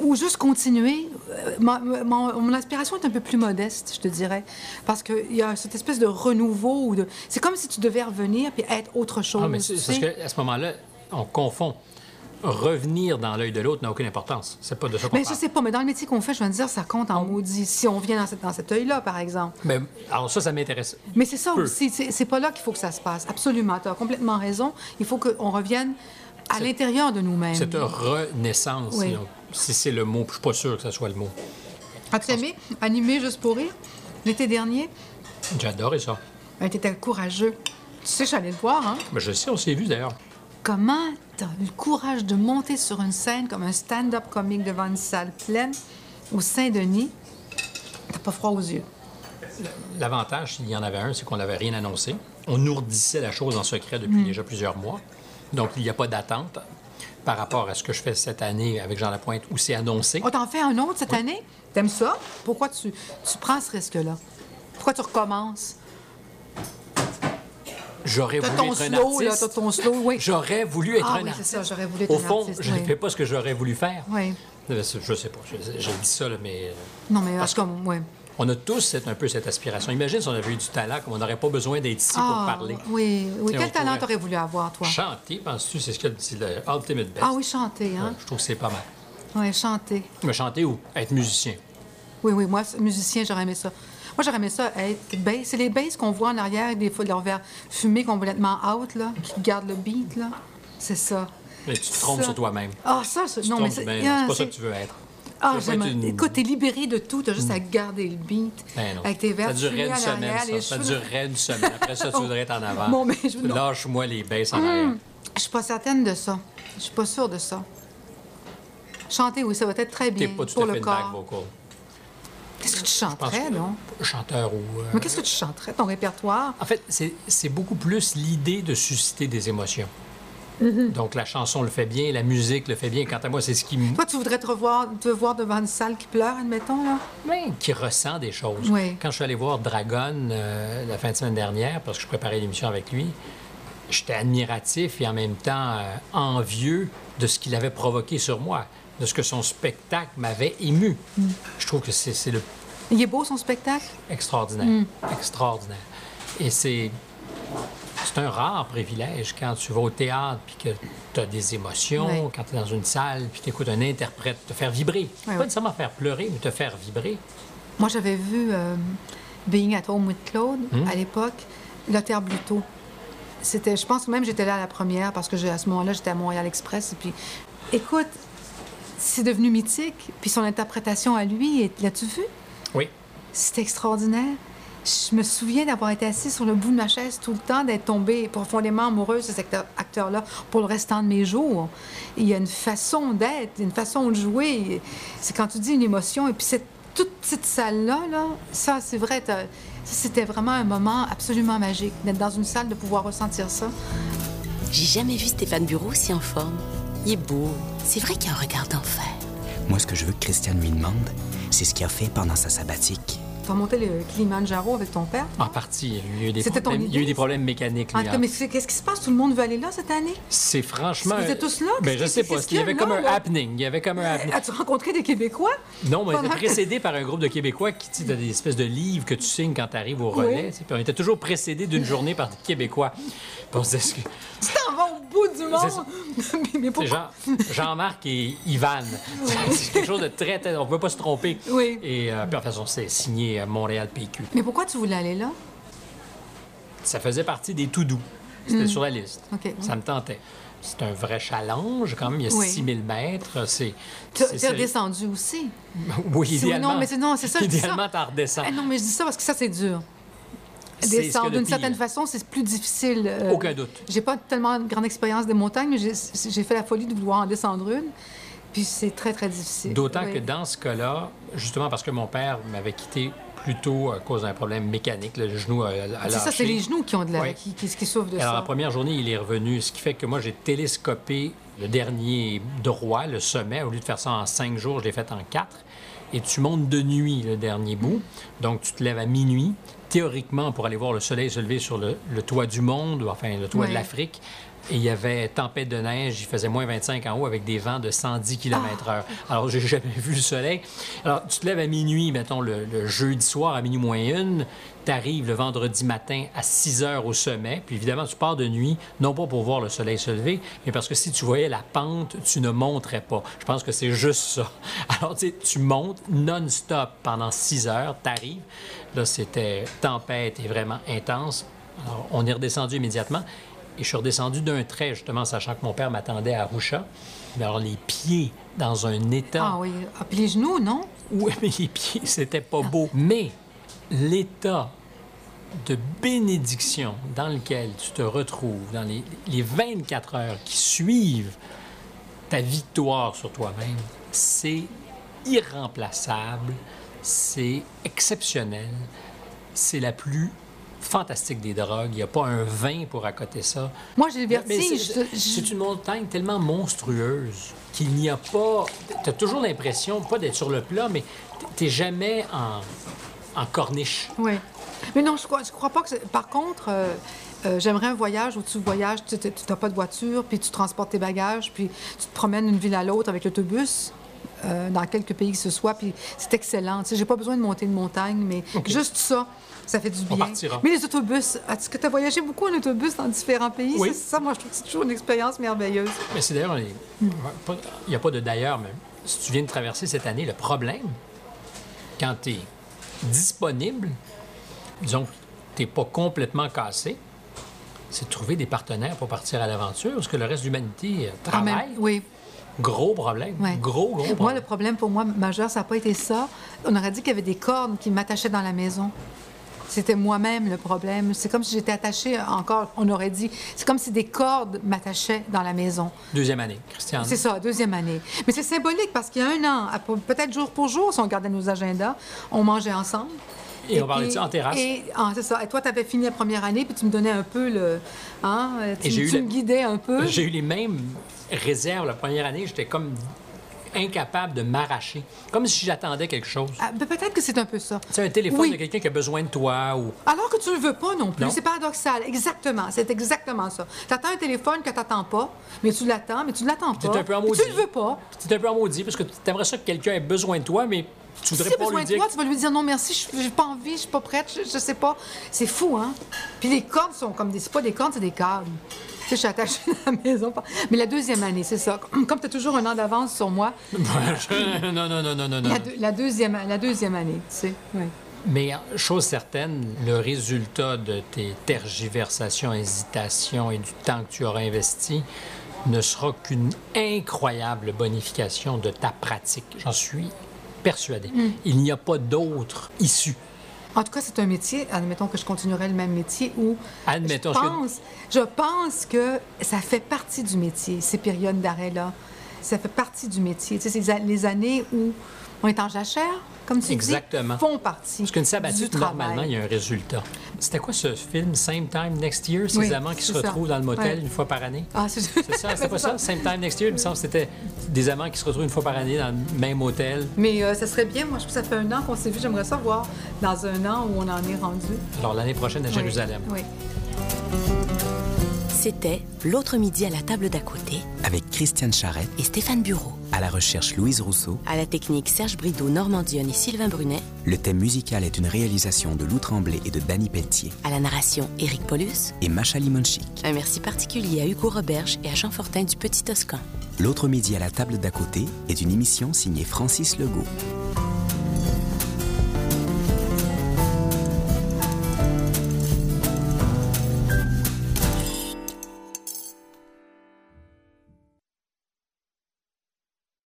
Ou juste continuer. Euh, ma- mon, mon aspiration est un peu plus modeste, je te dirais. Parce qu'il y a cette espèce de renouveau. Ou de... C'est comme si tu devais revenir puis être autre chose. Ah, mais c'est parce qu'à ce moment-là, on confond. Revenir dans l'œil de l'autre n'a aucune importance. C'est pas de ça qu'on Mais je sais pas, mais dans le métier qu'on fait, je veux dire, ça compte en maudit. Si on vient dans, cette- dans cet œil-là, par exemple. Mais, alors ça, ça m'intéresse. Mais c'est ça Peu. aussi, c'est c'est pas là qu'il faut que ça se passe. Absolument, tu as complètement raison. Il faut qu'on revienne à l'intérieur de nous-mêmes. C'est une renaissance. Oui. si c'est le mot, je suis pas sûr que ce soit le mot. As-tu aimé animer juste pour rire l'été dernier? J'ai adoré ça. Ben, t'étais courageux. Tu sais, j'allais le voir, hein? Mais je sais, on s'est vu d'ailleurs. Comment t'as eu le courage de monter sur une scène comme un stand-up comique devant une salle pleine au Saint-Denis? T'as pas froid aux yeux. L'avantage, s'il y en avait un, c'est qu'on n'avait rien annoncé. On ourdissait la chose en secret depuis Mm. déjà plusieurs mois. Donc, il n'y a pas d'attente par rapport à ce que je fais cette année avec Jean Lapointe, où c'est annoncé. On t'en fait un autre cette année? T'aimes ça? Pourquoi tu, tu prends ce risque-là? Pourquoi tu recommences? J'aurais voulu ton être un slow, là, artiste. t'as ton slow, oui. J'aurais voulu être Ah un oui, artiste. ça, j'aurais voulu être Au un fond, artiste, je ne oui. fais pas ce que j'aurais voulu faire. Oui. Je sais pas. J'ai dit ça, là, mais euh, Non, mais Parce parce comme, ouais. on a tous cette- un peu cette aspiration. Imagine si on avait eu du talent, comme on n'aurait pas besoin d'être ici pour Ah, parler. Oui, oui. Quel talent pourrait- t'aurais voulu avoir, toi? Chanter, penses-tu, c'est ce que c'est le ultimate best. Ah oui, chanter, hein? Ouais, je trouve que c'est pas mal. Oui, chanter. Mais chanter ou être musicien? Oui, oui, moi, musicien, j'aurais aimé ça. Moi, j'aurais aimé ça être bass. C'est les basses qu'on voit en arrière, des fois, de leur verre fumé complètement out, là, qui gardent le beat, là. C'est ça. Mais tu te trompes Ça. sur toi-même. Ah, ça, ça- Tu non, mais c'est ah, pas ça que tu veux être. Ah, j'aime. une- Écoute, t'es libéré de tout, t'as juste à garder le beat. Ben non. Avec tes verres ça durerait une semaine, ça. Ça durerait une semaine. Après ça, tu voudrais être en avant. Bon, mais je-. Lâche-moi les basses en arrière. Je suis pas certaine de ça. Je suis pas sûre de ça. Chanter, oui, ça va être très T'es bien pas tout pour à fait le back corps. vocal. Qu'est-ce que tu chanterais, que- non? Chanteur ou... euh, Mais qu'est-ce que tu chanterais, ton répertoire? En fait, c'est beaucoup plus l'idée de susciter des émotions. Mm-hmm. Donc, la chanson le fait bien, la musique le fait bien. Quant à moi, c'est ce qui, m- Toi, tu voudrais te revoir, te voir devant une salle qui pleure, admettons, là? ben, qui ressent des choses. Oui. Quand je suis allé voir Dragon euh, la fin de semaine dernière, parce que je préparais l'émission avec lui, j'étais admiratif et en même temps euh, envieux de ce qu'il avait provoqué sur moi, de ce que son spectacle m'avait ému. Mm. Je trouve que c'est le Il est beau, son spectacle? extraordinaire. Mm. Extraordinaire. Et c'est. C'est un rare privilège quand tu vas au théâtre puis que tu as des émotions, Oui. quand tu es dans une salle puis tu écoutes un interprète te faire vibrer. Oui, Pas oui. nécessairement faire pleurer, mais te faire vibrer. Moi, j'avais vu euh, Being at Home with Claude Hmm. à l'époque, Lothar Bluto. C'était, je pense que même j'étais là à la première parce que à ce moment-là, j'étais à Montréal Express. Et puis, écoute, c'est devenu mythique. Puis son interprétation à lui, l'as-tu vu? Oui. C'était extraordinaire. Je me souviens d'avoir été assise sur le bout de ma chaise tout le temps, d'être tombée profondément amoureuse de cet acteur- acteur-là pour le restant de mes jours. Il y a une façon d'être, une façon de jouer. C'est quand tu dis une émotion, et puis cette toute petite salle-là, là, ça, c'est vrai, c'était vraiment un moment absolument magique, d'être dans une salle, de pouvoir ressentir ça. J'ai jamais vu Stéphane Bureau si en forme. Il est beau. C'est vrai qu'il a un regard d'enfer. Moi, ce que je veux que Christiane lui demande, c'est ce qu'il a fait pendant sa sabbatique. Tu as monté le Kilimanjaro avec ton père? En partie, il y a eu des, problèmes, il y a eu des problèmes mécaniques. En lui, tout cas, mais c'est- qu'est-ce qui se passe? Tout le monde veut aller là cette année? C'est franchement. Vous êtes tous là? Ben, je sais pas. Il y avait comme un happening. Il y avait comme un happening. As-tu rencontré des Québécois? Non, mais on était précédé par un groupe de Québécois qui, t'as des espèces de livres que tu signes quand tu arrives au relais. Puis on était toujours précédé d'une journée par des Québécois. On se disait, Tu t'en vas au bout du C'est monde! mais, C'est pourquoi? Jean, Jean-Marc et Ivan. C'est quelque chose de très, très... On ne peut pas se tromper. Oui. Et euh, puis, en fait, on s'est signé à Montréal PQ. Mais pourquoi tu voulais aller là? Ça faisait partie des tout doux. C'était sur la liste. Hmm. Ça me tentait. C'est un vrai challenge, quand même. Il y a Oui. 6000 mètres. C'est... Tu c'est- es c'est- redescendu aussi. Oui, idéalement. non, mais c'est- non, c'est ça. Idéalement, t'en redescends. Ah non, mais je dis ça parce que ça, c'est dur. Descendre de d'une certaine façon, c'est plus difficile. euh, Aucun doute. J'ai pas tellement de grande expérience des montagnes, mais j'ai fait la folie de vouloir en descendre une. Puis c'est très, très difficile. D'autant Oui. que dans ce cas-là, justement parce que mon père m'avait quitté plus tôt à cause d'un problème mécanique, le genou a, a C'est ça, c'est les genoux qui ont de la, Oui. qui, qui, qui souffrent de Alors, ça. la première journée, il est revenu, ce qui fait que moi, j'ai télescopé le dernier droit, le sommet. Au lieu de faire ça en cinq jours, je l'ai fait en quatre. Et tu montes de nuit le dernier bout. Donc, tu te lèves à minuit, théoriquement, pour aller voir le soleil se lever sur le, le toit du monde, ou enfin le toit de l'Afrique. Et il y avait tempête de neige, il faisait moins 25 en haut avec des vents de 110 km/h. Alors, j'ai jamais vu le soleil. Alors, tu te lèves à minuit, mettons, le, le jeudi soir à minuit moins une. Tu arrives le vendredi matin à 6 heures au sommet. Puis évidemment, tu pars de nuit, non pas pour voir le soleil se lever, mais parce que si tu voyais la pente, tu ne monterais pas. Je pense que c'est juste ça. Alors, tu sais, tu montes non-stop pendant 6 heures, tu arrives. Là, c'était tempête et vraiment intense. Alors, on est redescendu immédiatement. Et je suis redescendu d'un trait, justement, sachant que mon père m'attendait à Arusha. Mais alors, les pieds dans un état Ah oui. Ah, puis les genoux, non? oui, mais les pieds, c'était pas beau. Mais l'état de bénédiction dans lequel tu te retrouves dans les, les 24 heures qui suivent ta victoire sur toi-même, c'est irremplaçable, c'est exceptionnel, c'est la plus fantastique des drogues. Il n'y a pas un vin pour accoter ça. Moi, j'ai le vertige. c'est- une montagne tellement monstrueuse qu'il n'y a pas. Tu as toujours l'impression, pas d'être sur le plat, mais tu n'es jamais en, en corniche. Oui. Mais non, je crois, je crois pas que. c'est- Par contre, euh, euh, j'aimerais un voyage où tu voyages, tu n'as pas de voiture, puis tu transportes tes bagages, puis tu te promènes d'une ville à l'autre avec l'autobus. Euh, dans quelques pays que ce soit, puis c'est excellent. Tu sais, j'ai pas besoin de monter une montagne, mais juste ça, ça fait du bien. partira. Mais les autobus, est-ce que tu as voyagé beaucoup en autobus dans différents pays? Oui. Ça, c'est ça, moi, je trouve que c'est toujours une expérience merveilleuse. Mais c'est d'ailleurs. les- Il n'y a pas de d'ailleurs, mais si tu viens de traverser cette année, le problème, quand tu es disponible, disons que tu n'es pas complètement cassé, c'est de trouver des partenaires pour partir à l'aventure, parce que le reste de l'humanité euh, En même- travaille. oui. Gros problème. Ouais. Gros, gros problème. Moi, le problème pour moi majeur, ça n'a pas été ça. On aurait dit qu'il y avait des cordes qui m'attachaient dans la maison. C'était moi-même le problème. C'est comme si j'étais attachée encore, on aurait dit. C'est comme si des cordes m'attachaient dans la maison. Deuxième année, Christiane. C'est ça, deuxième année. Mais c'est symbolique parce qu'il y a un an, peut-être jour pour jour, si on regardait nos agendas, on mangeait ensemble. Et on parlait de ça en terrasse? Et, ah, c'est ça. Et toi, tu avais fini la première année, puis tu me donnais un peu le. Hein, tu Et j'ai eu tu la- me guidais un peu. J'ai eu les mêmes réserves la première année. J'étais comme incapable de m'arracher. Comme si j'attendais quelque chose. Ah, ben, peut-être que c'est un peu ça. C'est un téléphone Oui. de quelqu'un qui a besoin de toi ou... Alors que tu le veux pas non plus. C'est paradoxal. Exactement. C'est exactement ça. Tu attends un téléphone que tu n'attends pas, mais tu l'attends, mais tu ne l'attends pas. un peu en maudit. tu le veux pas. Tu es un peu en maudit parce que tu aimerais ça que quelqu'un ait besoin de toi, mais tu Si voudrais tu as pas besoin lui de dire... toi, tu vas lui dire non merci, je n'ai pas envie, je suis pas prête, je, je sais pas. C'est fou, hein? Puis les cordes sont comme des. C'est pas des cordes, c'est des câbles. Tu sais, je suis attachée à la maison. Mais la deuxième année, c'est ça. Comme tu as toujours un an d'avance sur moi, non, non, non, non, non, non. la, deux- la deuxième, la deuxième année, tu sais. Mais chose certaine, le résultat de tes tergiversations, hésitations et du temps que tu auras investi ne sera qu'une incroyable bonification de ta pratique. J'en suis persuadé. Mm. Il n'y a pas d'autre issue. En tout cas, c'est un métier, admettons que je continuerais le même métier, où Admettons je que- pense, je pense que ça fait partie du métier, ces périodes d'arrêt-là. Ça fait partie du métier. Tu sais, c'est les années où on est en jachère, comme tu Exactement. dis, font partie Parce qu'une du sabbatique, travail. normalement, il y a un résultat. C'était quoi ce film, Same Time Next Year? Ces Oui, amants qui se ça. retrouvent dans le motel Ouais. une fois par année? Ah, c'est C'est ça, c'était pas ça? Same Time Next Year? Il me semble que c'était des amants qui se retrouvent une fois par année dans le même hôtel. Mais euh, ça serait bien, moi, je trouve que ça fait un an qu'on s'est vu. J'aimerais ça voir dans un an où on en est rendu. Alors, l'année prochaine à Jérusalem. Oui. C'était L'autre midi à la table d'à côté Avec Christiane Charrette, et Stéphane Bureau. à la recherche Louise Rousseau, À la technique Serge Brideau, Normand Dionne et Sylvain Brunet. le thème musical est une réalisation de Lou Tremblay et de Danny Pelletier À la narration Éric Paulus. et Macha Limonchik. Un merci particulier à Hugo Roberge et à Jean Fortin du Petit Toscan. L'autre midi à la table d'à côté est une émission signée Francis Legault.